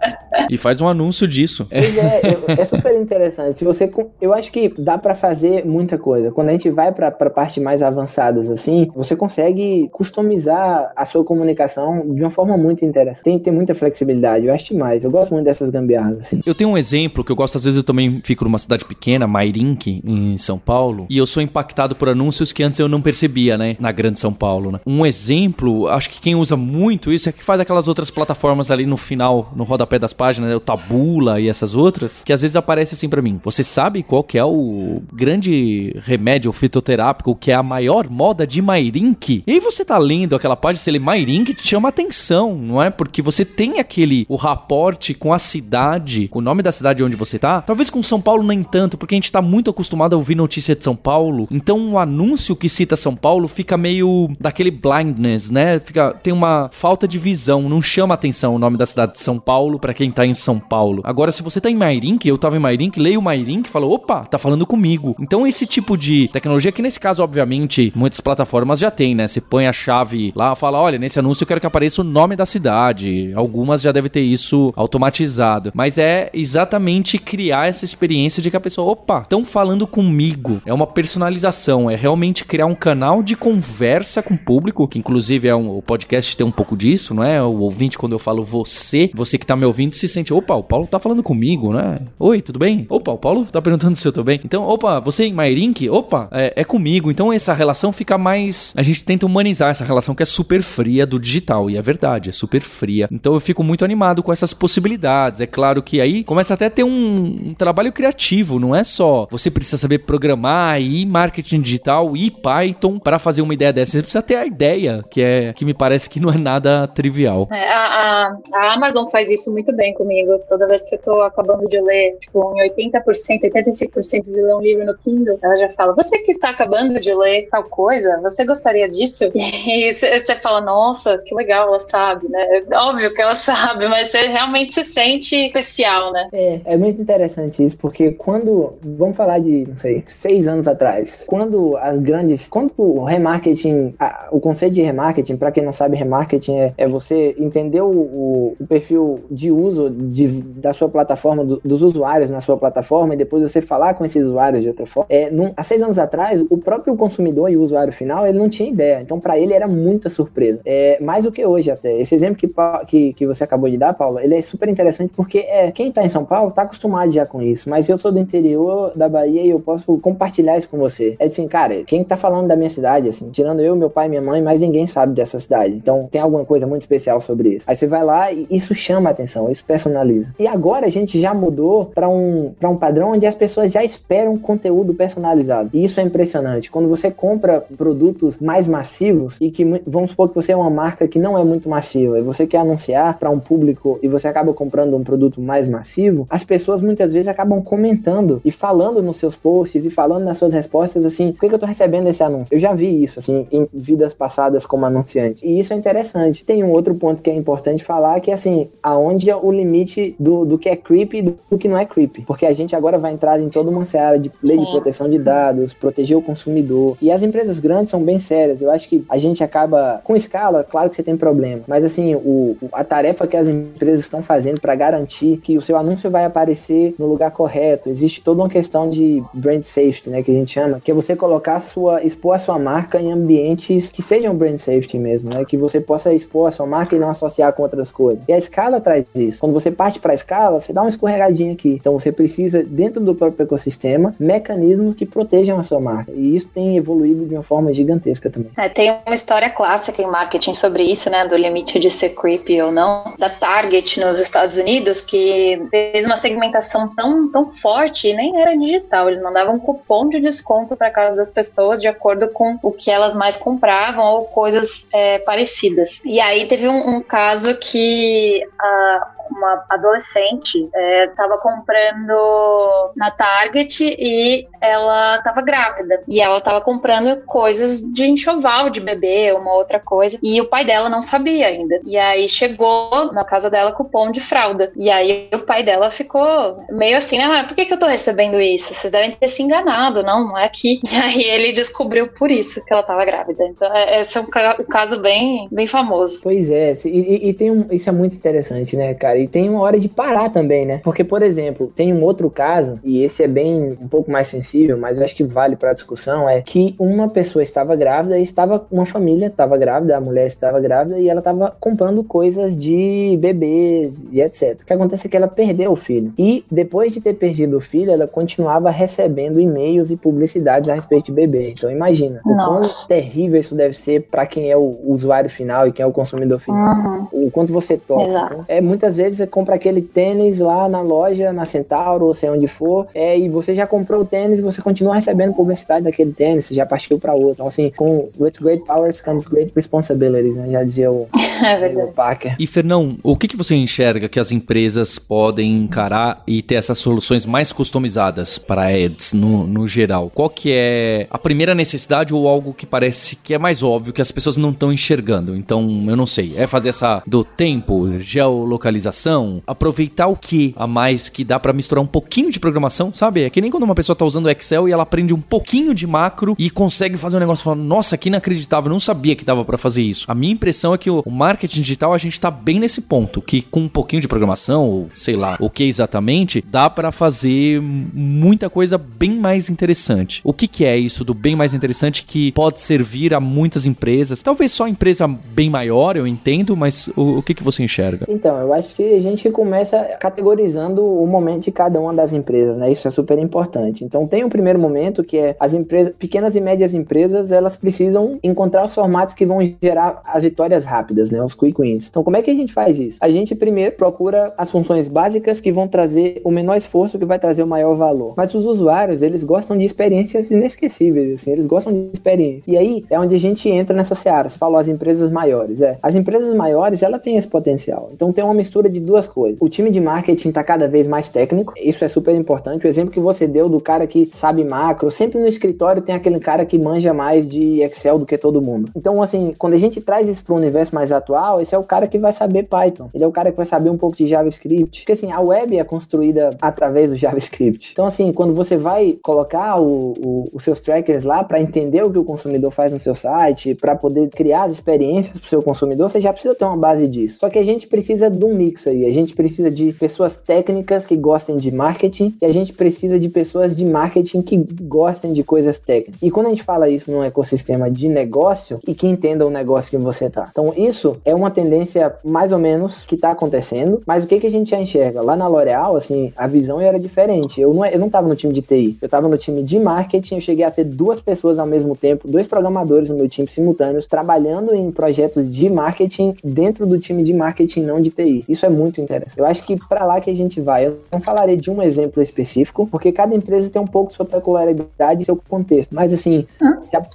E faz um anúncio disso. Pois é, é super interessante interessante. Se você, eu acho que dá para fazer muita coisa. Quando a gente vai para parte mais avançadas assim, você consegue customizar a sua comunicação de uma forma muito interessante. Tem, tem muita flexibilidade. Eu acho demais. Eu gosto muito dessas gambiarras assim. Eu tenho um exemplo que eu gosto às vezes eu também fico numa cidade pequena, Mairink, em São Paulo, e eu sou impactado por anúncios que antes eu não percebia, né, na Grande São Paulo, né? Um exemplo, acho que quem usa muito isso é que faz aquelas outras plataformas ali no final, no rodapé das páginas, né, o Tabula e essas outras, que às vezes aparece assim para mim. Você sabe qual que é o grande remédio fitoterápico que é a maior moda de Mairink? E aí você tá lendo aquela página, você lê Mairink, te chama atenção, não é? Porque você tem aquele o raporte com a cidade, com o nome da cidade onde você tá. Talvez com São Paulo nem tanto, porque a gente tá muito acostumado a ouvir notícia de São Paulo. Então um anúncio que cita São Paulo fica meio daquele blindness, né? Fica tem uma falta de visão, não chama atenção o nome da cidade de São Paulo para quem tá em São Paulo. Agora se você tá em Mairink, eu tava em Mairink, leio Mairink e falo, opa, tá falando comigo. Então esse tipo de tecnologia que nesse caso obviamente muitas plataformas já tem, né? Você põe a chave lá, fala, olha, nesse anúncio eu quero que apareça o nome da cidade. Algumas já devem ter isso automatizado, mas é exatamente criar essa experiência de que a pessoa, opa, estão falando comigo. É uma personalização, é realmente criar um canal de conversa com o público, que inclusive é um, o podcast tem um pouco disso, não é? O ouvinte, quando eu falo você, você que tá me ouvindo, se sente, opa, o Paulo tá falando comigo, né? Oi, tudo bem? Opa, o Paulo tá perguntando se eu tô bem. Então, opa, você em Mairink? Opa, é, é comigo. Então essa relação fica mais. A gente tenta humanizar essa relação que é super fria do digital. E é verdade, é super fria. Então eu fico muito animado com essas possibilidades. É claro que aí começa até a ter um, um trabalho criativo, não é só você precisa saber programar e marketing digital e Python para fazer uma ideia dessa. Você precisa ter a ideia, que é que me parece que não é nada trivial. É, a, a, Amazon faz isso muito bem comigo. Toda vez que eu tô acabando de ler, tipo, em 80%, 85% de ler um livro no Kindle, ela já fala: Você que está acabando de ler tal coisa, você gostaria disso? <laughs> E você fala: Nossa, que legal, ela sabe, né? Óbvio que ela <laughs> sabe, mas você realmente se sente especial, né? É, é muito interessante isso, porque quando, vamos falar de, não sei, seis anos atrás, quando as grandes, quando o remarketing, a, o conceito de remarketing, para quem não sabe, remarketing é, é você entender o, o, perfil de uso de, da sua plataforma, do, dos usuários na sua plataforma, e depois você falar com esses usuários de outra forma. É, num, há seis anos atrás, o próprio consumidor e o usuário final, ele não tinha ideia. Então, para ele era muita surpresa. É, mais do que hoje até. Esse exemplo que, que, que você acabou de dar, Paulo, ele é super interessante porque é, quem tá em São Paulo tá acostumado já com isso, mas eu sou do interior da Bahia e eu posso compartilhar isso com você. É assim, cara, quem tá falando da minha cidade, assim, tirando eu, meu pai minha mãe, mas ninguém sabe dessa cidade. Então, tem alguma coisa muito especial sobre isso. Aí você vai lá e isso chama atenção, isso personaliza. E agora a gente já mudou para um, pra um padrão onde as pessoas já esperam conteúdo personalizado. E isso é impressionante. Quando você compra produtos mais massivos e que, vamos supor que você é uma marca que não é muito massiva e você quer anunciar para um público e você acaba comprando um produto mais massivo, as pessoas muitas vezes acabam comentando e falando nos seus posts e falando nas suas respostas assim, por que, que eu tô recebendo esse anúncio? Eu já vi isso, assim, em vidas passadas como anunciante. E isso é interessante. Tem um outro ponto que é importante falar, que é assim, aonde é o limite do, do que é creepy e do, do que não é creepy. Porque a gente agora vai entrar em toda uma seara de lei de proteção de dados, proteger o consumidor. E as empresas grandes são bem sérias. Eu acho que a gente acaba, com escala, claro que você tem problema. Mas assim, o, a tarefa que as empresas estão fazendo para garantir que o seu anúncio vai aparecer no lugar correto. Existe toda uma questão de brand safety, né, que a gente chama, que é você colocar sua, expor a sua marca em ambientes que sejam brand safety mesmo, né, que você possa expor a sua marca e não associar com outras coisas. E a escala traz isso. Quando você parte para a escala, você dá uma escorregadinha aqui. Então você precisa dentro do próprio ecossistema mecanismos que protejam a sua marca. E isso tem evoluído de uma forma gigantesca também. É, tem uma história clássica em marketing sobre isso, né, do limite de ser creepy ou não, da Target nos Estados Unidos, que fez uma segmentação tão, tão forte e nem era digital. Eles mandavam cupom de desconto para casa das pessoas de acordo com o que elas mais compravam ou coisas é, parecidas. E aí teve um, um caso que a, uma adolescente estava é, comprando na Target e ela estava grávida. E ela estava comprando coisas de enxoval de bebê, uma outra coisa. E o pai dela não sabia ainda. E aí chegou na casa dela cupom de fralda. E aí o pai dela ficou meio assim? Mas por que, que eu tô recebendo isso? Vocês devem ter se enganado, não? Não é aqui. <laughs> E aí ele descobriu por isso que ela estava grávida. Então, é, esse é um, caso bem, bem famoso. Pois é, e, e tem um, isso é muito interessante, né, cara? E tem uma hora de parar também, né? Porque, por exemplo, tem um outro caso, e esse é bem um pouco mais sensível, mas acho que vale para discussão, é que uma pessoa estava grávida e estava uma família estava grávida, a mulher estava grávida e ela estava comprando coisas de bebês e etc. O que acontece é que ela perdeu o filho. E depois de ter perdido o filho, ela continuava recebendo e-mails e publicidades a respeito de bebê. Então imagina Nossa. o quão terrível isso deve ser para quem é o usuário final e quem é o consumidor final. Uhum. O quanto você toca. É, muitas vezes você compra aquele tênis lá na loja, na Centauro, ou sei onde for, é, e você já comprou o tênis e você continua recebendo publicidade daquele tênis, você já partiu para outro. Então, assim, com with great powers comes great responsibilities, né? Já dizia o, <laughs> é o Parker. E, Fernão, o que, que você enxerga que as empresas podem encarar e ter essas soluções mais customizadas para ads no, no geral? Qual que é a primeira necessidade ou algo que parece que é mais óbvio que as pessoas não estão enxergando? Então, eu não sei. É fazer essa do tempo, geolocalização, aproveitar o que a mais que dá para misturar um pouquinho de programação, sabe? É que nem quando uma pessoa tá usando o Excel e ela aprende um pouquinho de macro e consegue fazer um negócio falando, nossa, que inacreditável, não sabia que dava para fazer isso. A minha impressão é que o marketing digital a gente tá bem nesse ponto, que com um pouquinho de programação, ou sei lá, o que exatamente, dá para fazer muita coisa bem mais interessante. O que que é isso do bem mais interessante que pode servir a muitas empresas? Talvez só empresa bem maior, eu entendo, mas o, o que que você enxerga? Então, eu acho que a gente começa categorizando o momento de cada uma das empresas, né? Isso é super importante. Então, tem um primeiro momento que é as empresas, pequenas e médias empresas, elas precisam encontrar os formatos que vão gerar as vitórias rápidas, né? Os quick wins. Então, como é que a gente faz isso? A gente primeiro procura as funções básicas que vão trazer o menor esforço, que vai trazer o maior valor. Mas os usuários, eles gostam de experiências inesquecíveis, assim, eles gostam de experiência. E aí é onde a gente entra nessa seara. Você falou as empresas maiores, é. As empresas maiores, ela tem esse potencial. Então, tem uma mistura de duas coisas. O time de marketing tá cada vez mais técnico, isso é super importante. O exemplo que você deu do cara que sabe macro, sempre no escritório tem aquele cara que manja mais de Excel do que todo mundo. Então, assim, quando a gente traz isso para o universo mais atual, esse é o cara que vai saber Python. Ele é o cara que vai saber um pouco de JavaScript. Porque, assim, a web é construída através do JavaScript. Então, assim, quando você vai colocar o, o, os seus trackers lá para entender o que o consumidor faz no seu site, para poder criar as experiências para o seu consumidor, você já precisa ter uma base disso. Só que a gente precisa de um mix aí. A gente precisa de pessoas técnicas que gostem de marketing e a gente precisa de pessoas de marketing que gostem de coisas técnicas. E quando a gente fala isso num ecossistema de negócio e que entenda o negócio que você tá. Então, isso é uma tendência mais ou menos que tá acontecendo, mas o que que a gente já enxerga? Lá na L'Oréal, assim, a visão era diferente. Eu não, eu não tava no time de TI, eu tava no time de marketing, eu cheguei a ter duas pessoas ao mesmo tempo, dois programadores no meu time simultâneos, trabalhando em projetos de marketing dentro do time de marketing, não de TI. Isso é muito interessante. Eu acho que para lá que a gente vai. Eu não falarei de um exemplo específico, porque cada empresa tem um pouco sua peculiaridade e seu contexto. Mas assim,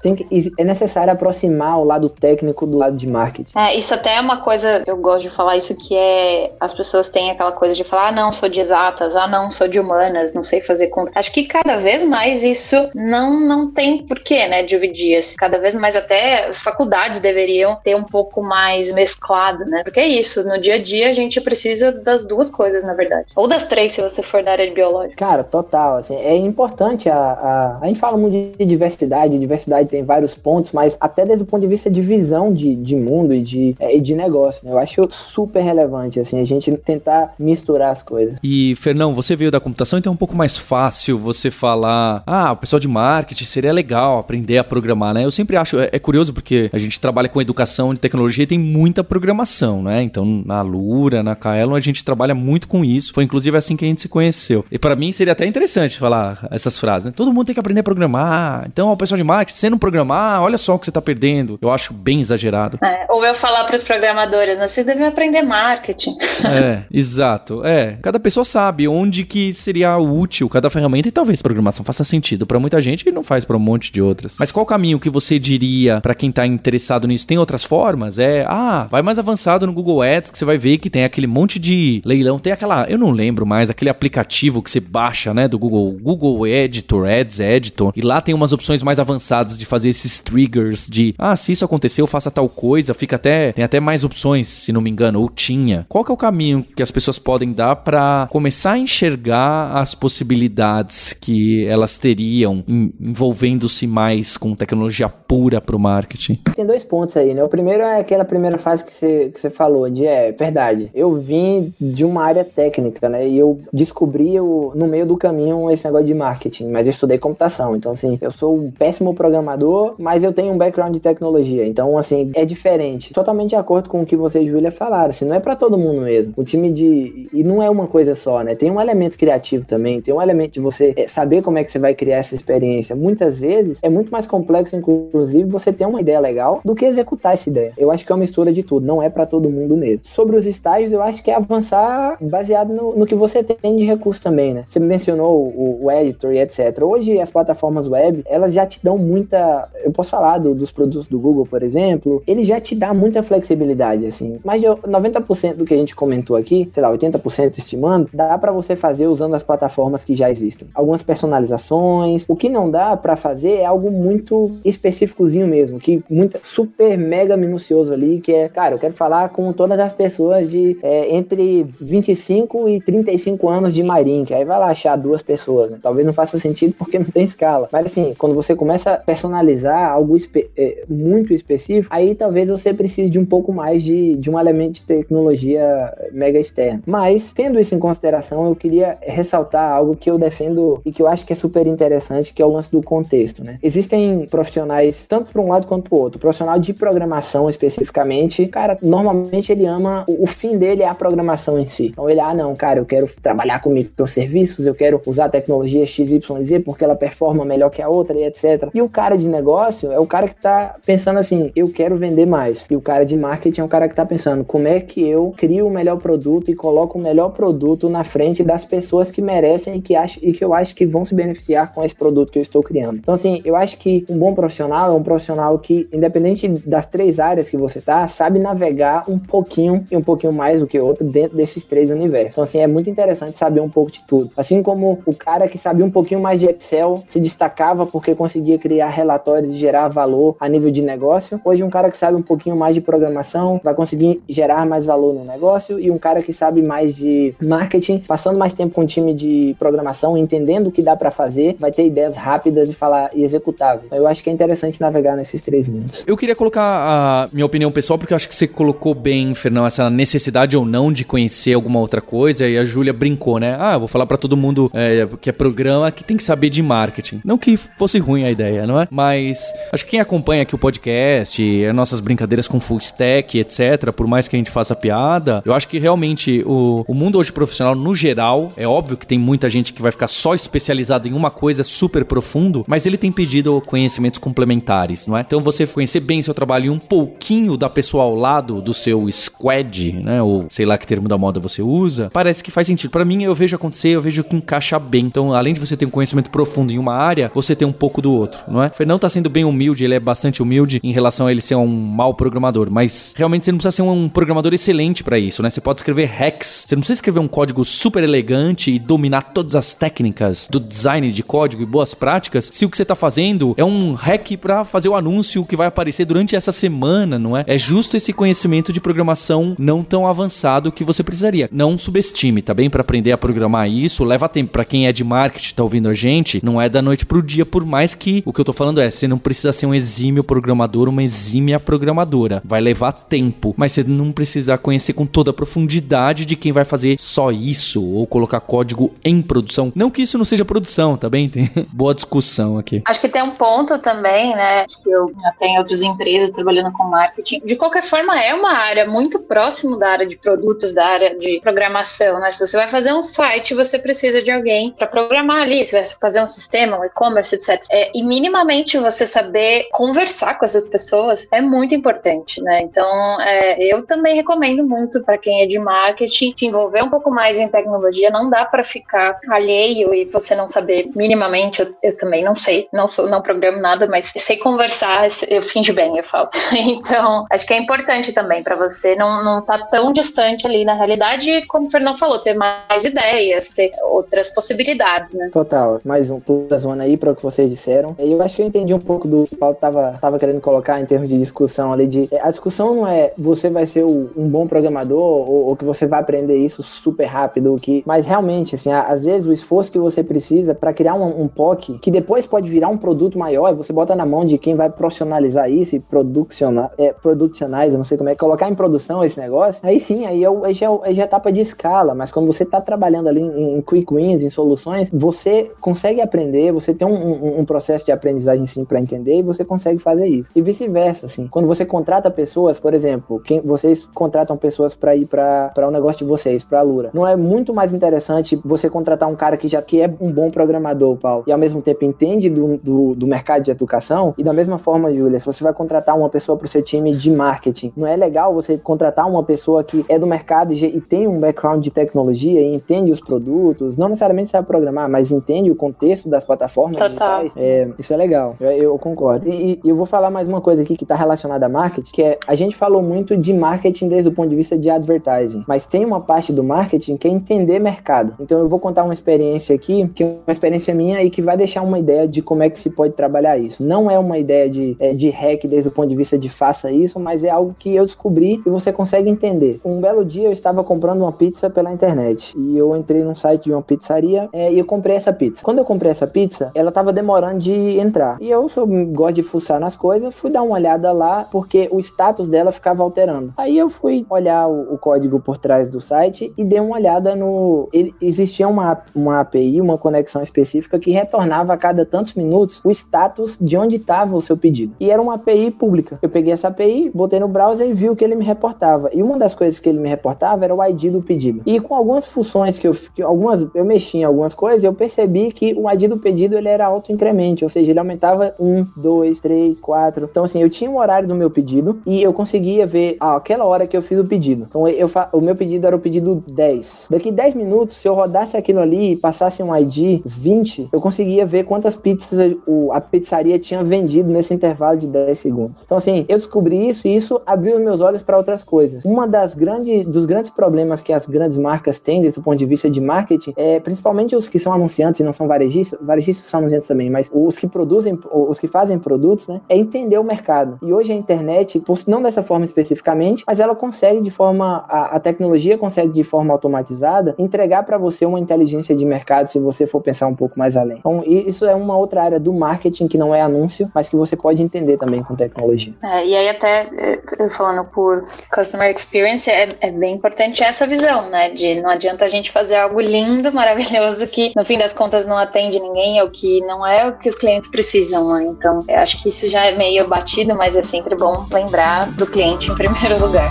tem que, é necessário aproximar o lado técnico do lado de marketing. É, isso até é uma coisa, eu gosto de falar isso, que é as pessoas têm aquela coisa de falar, ah, não, sou de exatas, ah, não, sou de humanas, não sei fazer conta. Acho que cada vez mais isso não, não tem porquê, né, dividir. Cada vez mais até as faculdades deveriam ter um pouco mais mesclado, né? Porque é isso, no dia a dia a gente precisa das duas coisas, na verdade. Ou das três, se você for da área de biológica. Cara, total, assim, é importante a, a... A gente fala muito de diversidade, diversidade tem vários pontos, mas até desde o ponto de vista de visão de, de mundo e de, é, de negócio, né? Eu acho super relevante, assim, a gente tentar misturar as coisas. E, Fernão, você veio da computação, então é um pouco mais fácil você falar, ah, o pessoal de marketing seria legal aprender a programar, né? Eu sempre acho, é, é curioso porque a gente trabalha com educação de tecnologia e tem muita programação, né? Então, na Lura, na Kaelon, a gente trabalha muito com isso. Foi inclusive assim que a gente se conheceu. E para mim seria até interessante falar essas frases, né? Todo mundo tem que aprender a programar. Então, o pessoal de marketing, você não programar, olha só o que você tá perdendo. Eu acho bem exagerado. É, ou eu falar para os programadores, né? Vocês devem aprender marketing. É, <laughs> exato. É, cada pessoa sabe onde que seria útil cada ferramenta e talvez programação faça sentido para muita gente e não faz para um monte de outras. Mas qual o caminho que você diria para quem tá interessado nisso? Tem outras formas? É, ah, vai mais avançado no Google Ads que você vai ver que tem aquele monte de leilão, tem aquela, eu não lembro mais, aquele aplicativo que você baixa, né, do Google, Google Editor, Ads Editor, e lá tem umas opções mais avançadas de fazer esses triggers de, ah, se isso aconteceu, faça tal coisa, fica até, tem até mais opções, se não me engano, ou tinha. Qual que é o caminho que as pessoas podem dar para começar a enxergar as possibilidades que elas teriam envolvendo-se mais com tecnologia pura para o marketing? Tem dois pontos aí, né? O primeiro é aquela primeira fase que você, que você falou, de é verdade. Eu eu vim de uma área técnica, né? E eu descobri o, no meio do caminho esse negócio de marketing, mas eu estudei computação. Então, assim, eu sou um péssimo programador, mas eu tenho um background de tecnologia. Então, assim, é diferente. Totalmente de acordo com o que você e Júlia falaram. Assim, não é para todo mundo mesmo. O time de. E não é uma coisa só, né? Tem um elemento criativo também, tem um elemento de você é, saber como é que você vai criar essa experiência. Muitas vezes é muito mais complexo, inclusive, você ter uma ideia legal do que executar essa ideia. Eu acho que é uma mistura de tudo, não é para todo mundo mesmo. Sobre os estágios, eu acho que é avançar baseado no, no que você tem de recurso também, né? Você mencionou o, o, editor e etc. Hoje, as plataformas web, elas já te dão muita. Eu posso falar do, dos produtos do Google, por exemplo, ele já te dá muita flexibilidade, assim. Mas 90% do que a gente comentou aqui, sei lá, 80% estimando, dá para você fazer usando as plataformas que já existem. Algumas personalizações. O que não dá para fazer é algo muito específicozinho mesmo, que muito super mega minucioso ali, que é, cara, eu quero falar com todas as pessoas de é, entre 25 e 35 anos de Marim, que aí vai lá achar duas pessoas, né? Talvez não faça sentido porque <laughs> não tem escala. Mas assim, quando você começa a personalizar algo espe é, muito específico, aí talvez você precise de um pouco mais de, de um elemento de tecnologia mega externa. Mas, tendo isso em consideração, eu queria ressaltar algo que eu defendo e que eu acho que é super interessante, que é o lance do contexto, né? Existem profissionais, tanto para um lado quanto para o outro. O profissional de programação especificamente, cara, normalmente ele ama, o, o fim dele é a programação em si. Então ele, ah, não, cara, eu quero trabalhar com microserviços, eu quero usar a tecnologia XYZ porque ela performa melhor que a outra e etc. E o cara de negócio é o cara que tá pensando assim, eu quero vender mais. E o cara de marketing é o cara que tá pensando, como é que eu crio o melhor produto e coloco o melhor produto na frente das pessoas que merecem e que, acho, e que eu acho que vão se beneficiar com esse produto que eu estou criando. Então, assim, eu acho que um bom profissional é um profissional que, independente das três áreas que você tá, sabe navegar um pouquinho e um pouquinho mais do que outro dentro desses três universos. Então, assim, é muito interessante saber um pouco de tudo. Assim como o cara que sabia um pouquinho mais de Excel se destacava porque conseguia criar relatórios e gerar valor a nível de negócio, hoje um cara que sabe um pouquinho mais de programação vai conseguir gerar mais valor no negócio e um cara que sabe mais de marketing, passando mais tempo com o time de programação, entendendo o que dá para fazer, vai ter ideias rápidas e falar e executáveis. Então, eu acho que é interessante navegar nesses três mundos. Eu queria colocar a minha opinião pessoal porque eu acho que você colocou bem, Fernão, essa necessidade ou não de conhecer alguma outra coisa e a Júlia brincou, né? Ah, vou falar para todo mundo é, que é programa que tem que saber de marketing. Não que fosse ruim a ideia, não é? Mas acho que quem acompanha aqui o podcast, as nossas brincadeiras com full stack, etc., por mais que a gente faça piada, eu acho que realmente o, o mundo hoje profissional, no geral, é óbvio que tem muita gente que vai ficar só especializada em uma coisa super profundo, mas ele tem pedido conhecimentos complementares, não é? Então você conhecer bem seu trabalho e um pouquinho da pessoa ao lado do seu squad, né? Ou sei lá que termo da moda você usa, parece que faz sentido. Para mim, eu vejo acontecer, eu vejo que encaixa bem. Então, além de você ter um conhecimento profundo em uma área, você tem um pouco do outro, não é? O Fernão tá sendo bem humilde, ele é bastante humilde em relação a ele ser um mau programador, mas realmente você não precisa ser um programador excelente para isso, né? Você pode escrever hacks, você não precisa escrever um código super elegante e dominar todas as técnicas do design de código e boas práticas, se o que você tá fazendo é um hack para fazer o anúncio que vai aparecer durante essa semana, não é? É justo esse conhecimento de programação não tão avançado que você precisaria. Não subestime, tá bem? Para aprender a programar isso, leva tempo. Para quem é de marketing, tá ouvindo a gente, não é da noite pro dia, por mais que o que eu tô falando é, você não precisa ser um exímio programador, uma exímia programadora. Vai levar tempo, mas você não precisa conhecer com toda a profundidade de quem vai fazer só isso ou colocar código em produção. Não que isso não seja produção, tá bem? <laughs> Tem boa discussão aqui. Acho que tem um ponto também, né? Acho que eu já tenho outras empresas trabalhando com marketing. De qualquer forma, é uma área muito próximo da área de produtos, da área de programação, né? Se você vai fazer um site, você precisa de alguém para programar ali, se vai fazer um sistema, um e-commerce, etc. É, e minimamente você saber conversar com essas pessoas é muito importante, né? Então, é, eu também recomendo muito para quem é de marketing se envolver um pouco mais em tecnologia. Não dá para ficar alheio e você não saber minimamente. Eu, eu, também não sei, não sou, não programo nada, mas sei conversar, eu finge bem, eu falo. <laughs> Então, acho que é importante também para você não não tá tão distante ali na realidade, como o Fernando falou, ter mais ideias, ter outras possibilidades, né? Total, mais um pulo da zona aí para o que vocês disseram. Eu acho que eu entendi um pouco do que o Paulo tava, tava querendo colocar em termos de discussão ali de a discussão não é você vai ser um bom programador ou, ou, que você vai aprender isso super rápido, que mas realmente assim, às vezes o esforço que você precisa para criar um, um POC que depois pode virar um produto maior, você bota na mão de quem vai profissionalizar isso e produccionar, é, productionize, não sei como é, colocar em produção esse negócio, aí sim sim, aí, é, já, é já é etapa de escala, mas quando você está trabalhando ali em, em, quick wins, em soluções, você consegue aprender, você tem um, um, um processo de aprendizagem sim para entender e você consegue fazer isso. E vice-versa, assim. Quando você contrata pessoas, por exemplo, quem vocês contratam pessoas para ir para o um negócio de vocês, para a Lura, não é muito mais interessante você contratar um cara que já que é um bom programador, Paulo, e ao mesmo tempo entende do, do, do mercado de educação? E da mesma forma, Júlia, se você vai contratar uma pessoa para o seu time de marketing, não é legal você contratar uma pessoa que é do mercado e, tem um background de tecnologia e entende os produtos, não necessariamente sabe programar, mas entende o contexto das plataformas Total. digitais. É, isso é legal, eu, eu concordo. E, e, eu vou falar mais uma coisa aqui que está relacionada a marketing, que é a gente falou muito de marketing desde o ponto de vista de advertising, mas tem uma parte do marketing que é entender mercado. Então eu vou contar uma experiência aqui, que é uma experiência minha e que vai deixar uma ideia de como é que se pode trabalhar isso. Não é uma ideia de, é, de hack desde o ponto de vista de faça isso, mas é algo que eu descobri e você consegue entender. Um belo dia eu estava comprando uma pizza pela internet e eu entrei num site de uma pizzaria é, e eu comprei essa pizza. Quando eu comprei essa pizza, ela estava demorando de entrar. E eu sou, gosto de fuçar nas coisas, fui dar uma olhada lá porque o status dela ficava alterando. Aí eu fui olhar o, o código por trás do site e dei uma olhada no. Ele, existia uma, uma API, uma conexão específica que retornava a cada tantos minutos o status de onde estava o seu pedido. E era uma API pública. Eu peguei essa API, botei no browser e vi o que ele me reportava. E uma das coisas que ele me reportava era o ID do pedido. E com algumas funções que eu, que algumas, eu mexi em algumas coisas, eu percebi que o ID do pedido ele era auto-incremente, ou seja, ele aumentava 1, 2, 3, 4. Então, assim, eu tinha um horário do meu pedido e eu conseguia ver ah, aquela hora que eu fiz o pedido. Então, eu, o meu pedido era o pedido 10. Daqui 10 minutos, se eu rodasse aquilo ali e passasse um ID 20, eu conseguia ver quantas pizzas a pizzaria tinha vendido nesse intervalo de 10 segundos. Então, assim, eu descobri isso e isso abriu meus olhos para outras coisas. Uma das grandes, dos grandes problemas que as grandes marcas têm, desse ponto de vista de marketing, é principalmente os que são anunciantes e não são varejistas, varejistas são anunciantes também, mas os que produzem, os que fazem produtos, né, é entender o mercado. E hoje a internet, não dessa forma especificamente, mas ela consegue de forma, a, a tecnologia consegue de forma automatizada entregar para você uma inteligência de mercado se você for pensar um pouco mais além. Então, isso é uma outra área do marketing que não é anúncio, mas que você pode entender também com tecnologia. É, e aí até é, falando por customer experience, é, é bem importante essa visão, né? De não adianta a gente fazer algo lindo, <laughs> maravilhoso, que no fim das contas não atende ninguém, é o que não é o que os clientes precisam, né? Então, eu acho que isso já é meio batido, mas é sempre bom lembrar do cliente em primeiro lugar.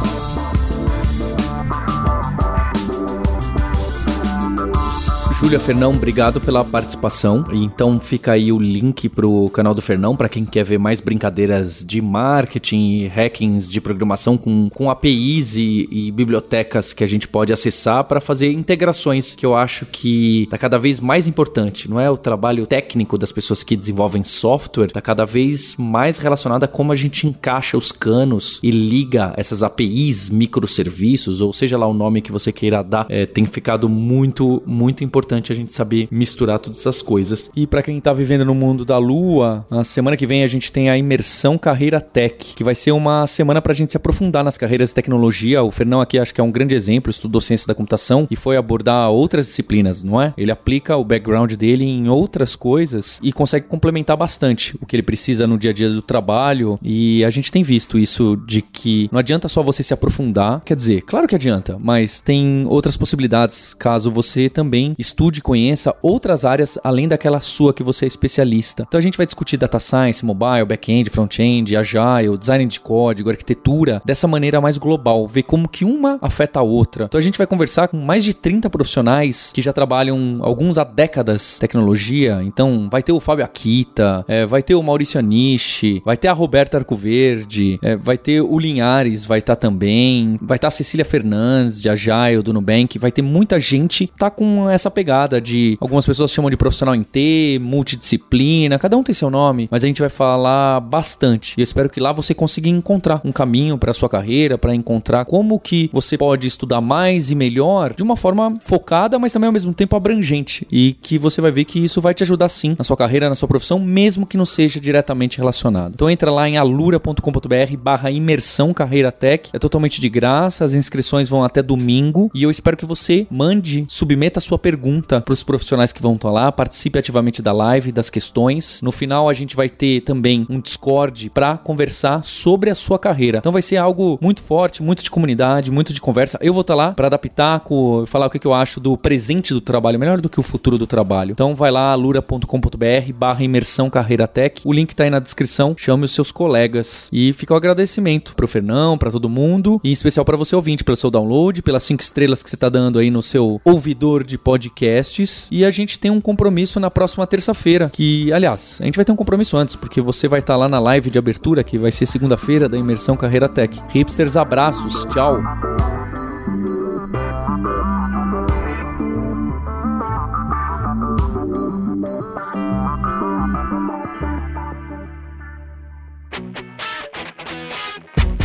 Júlia Fernão, obrigado pela participação. Então fica aí o link pro canal do Fernão para quem quer ver mais brincadeiras de marketing e hackings de programação com, com APIs e, e bibliotecas que a gente pode acessar para fazer integrações, que eu acho que tá cada vez mais importante. Não é o trabalho técnico das pessoas que desenvolvem software, tá cada vez mais relacionado a como a gente encaixa os canos e liga essas APIs, microserviços, ou seja lá o nome que você queira dar, é, tem ficado muito, muito importante importante a gente saber misturar todas essas coisas. E para quem tá vivendo no mundo da lua, na semana que vem a gente tem a imersão Carreira Tech, que vai ser uma semana pra gente se aprofundar nas carreiras de tecnologia. O Fernão aqui acho que é um grande exemplo, estudou ciência da computação e foi abordar outras disciplinas, não é? Ele aplica o background dele em outras coisas e consegue complementar bastante o que ele precisa no dia a dia do trabalho. E a gente tem visto isso de que não adianta só você se aprofundar, quer dizer, claro que adianta, mas tem outras possibilidades caso você também estude estude conheça outras áreas além daquela sua que você é especialista. Então a gente vai discutir data science, mobile, back-end, front-end, agile, design de código, arquitetura, dessa maneira mais global, ver como que uma afeta a outra. Então a gente vai conversar com mais de 30 profissionais que já trabalham alguns há décadas tecnologia. Então vai ter o Fábio Akita, é, vai ter o Maurício Anishi, vai ter a Roberta Arcoverde, é, vai ter o Linhares, vai estar tá também, vai estar tá a Cecília Fernandes de Agile, do Nubank, vai ter muita gente tá com essa pegada pegada de. Algumas pessoas chamam de profissional em T, multidisciplina, cada um tem seu nome, mas a gente vai falar bastante. E eu espero que lá você consiga encontrar um caminho para sua carreira, para encontrar como que você pode estudar mais e melhor de uma forma focada, mas também ao mesmo tempo abrangente. E que você vai ver que isso vai te ajudar sim na sua carreira, na sua profissão, mesmo que não seja diretamente relacionado. Então entra lá em alura.com.br barra imersão carreira tech. É totalmente de graça, as inscrições vão até domingo e eu espero que você mande, submeta a sua pergunta pergunta para os profissionais que vão estar lá, participe ativamente da live, das questões. No final, a gente vai ter também um Discord para conversar sobre a sua carreira. Então vai ser algo muito forte, muito de comunidade, muito de conversa. Eu vou estar lá para pitaco, falar o que, eu acho do presente do trabalho, melhor do que o futuro do trabalho. Então vai lá, lura.com.br barra imersão carreira tech. O link tá aí na descrição. Chame os seus colegas. E fica o agradecimento pro Fernão, para todo mundo, e em especial para você ouvinte, pelo seu download, pelas cinco estrelas que você tá dando aí no seu ouvidor de podcasts. E a gente tem um compromisso na próxima terça-feira, que, aliás, a gente vai ter um compromisso antes, porque você vai estar tá lá na live de abertura, que vai ser segunda-feira da Imersão Carreira Tech. Hipsters, abraços, tchau!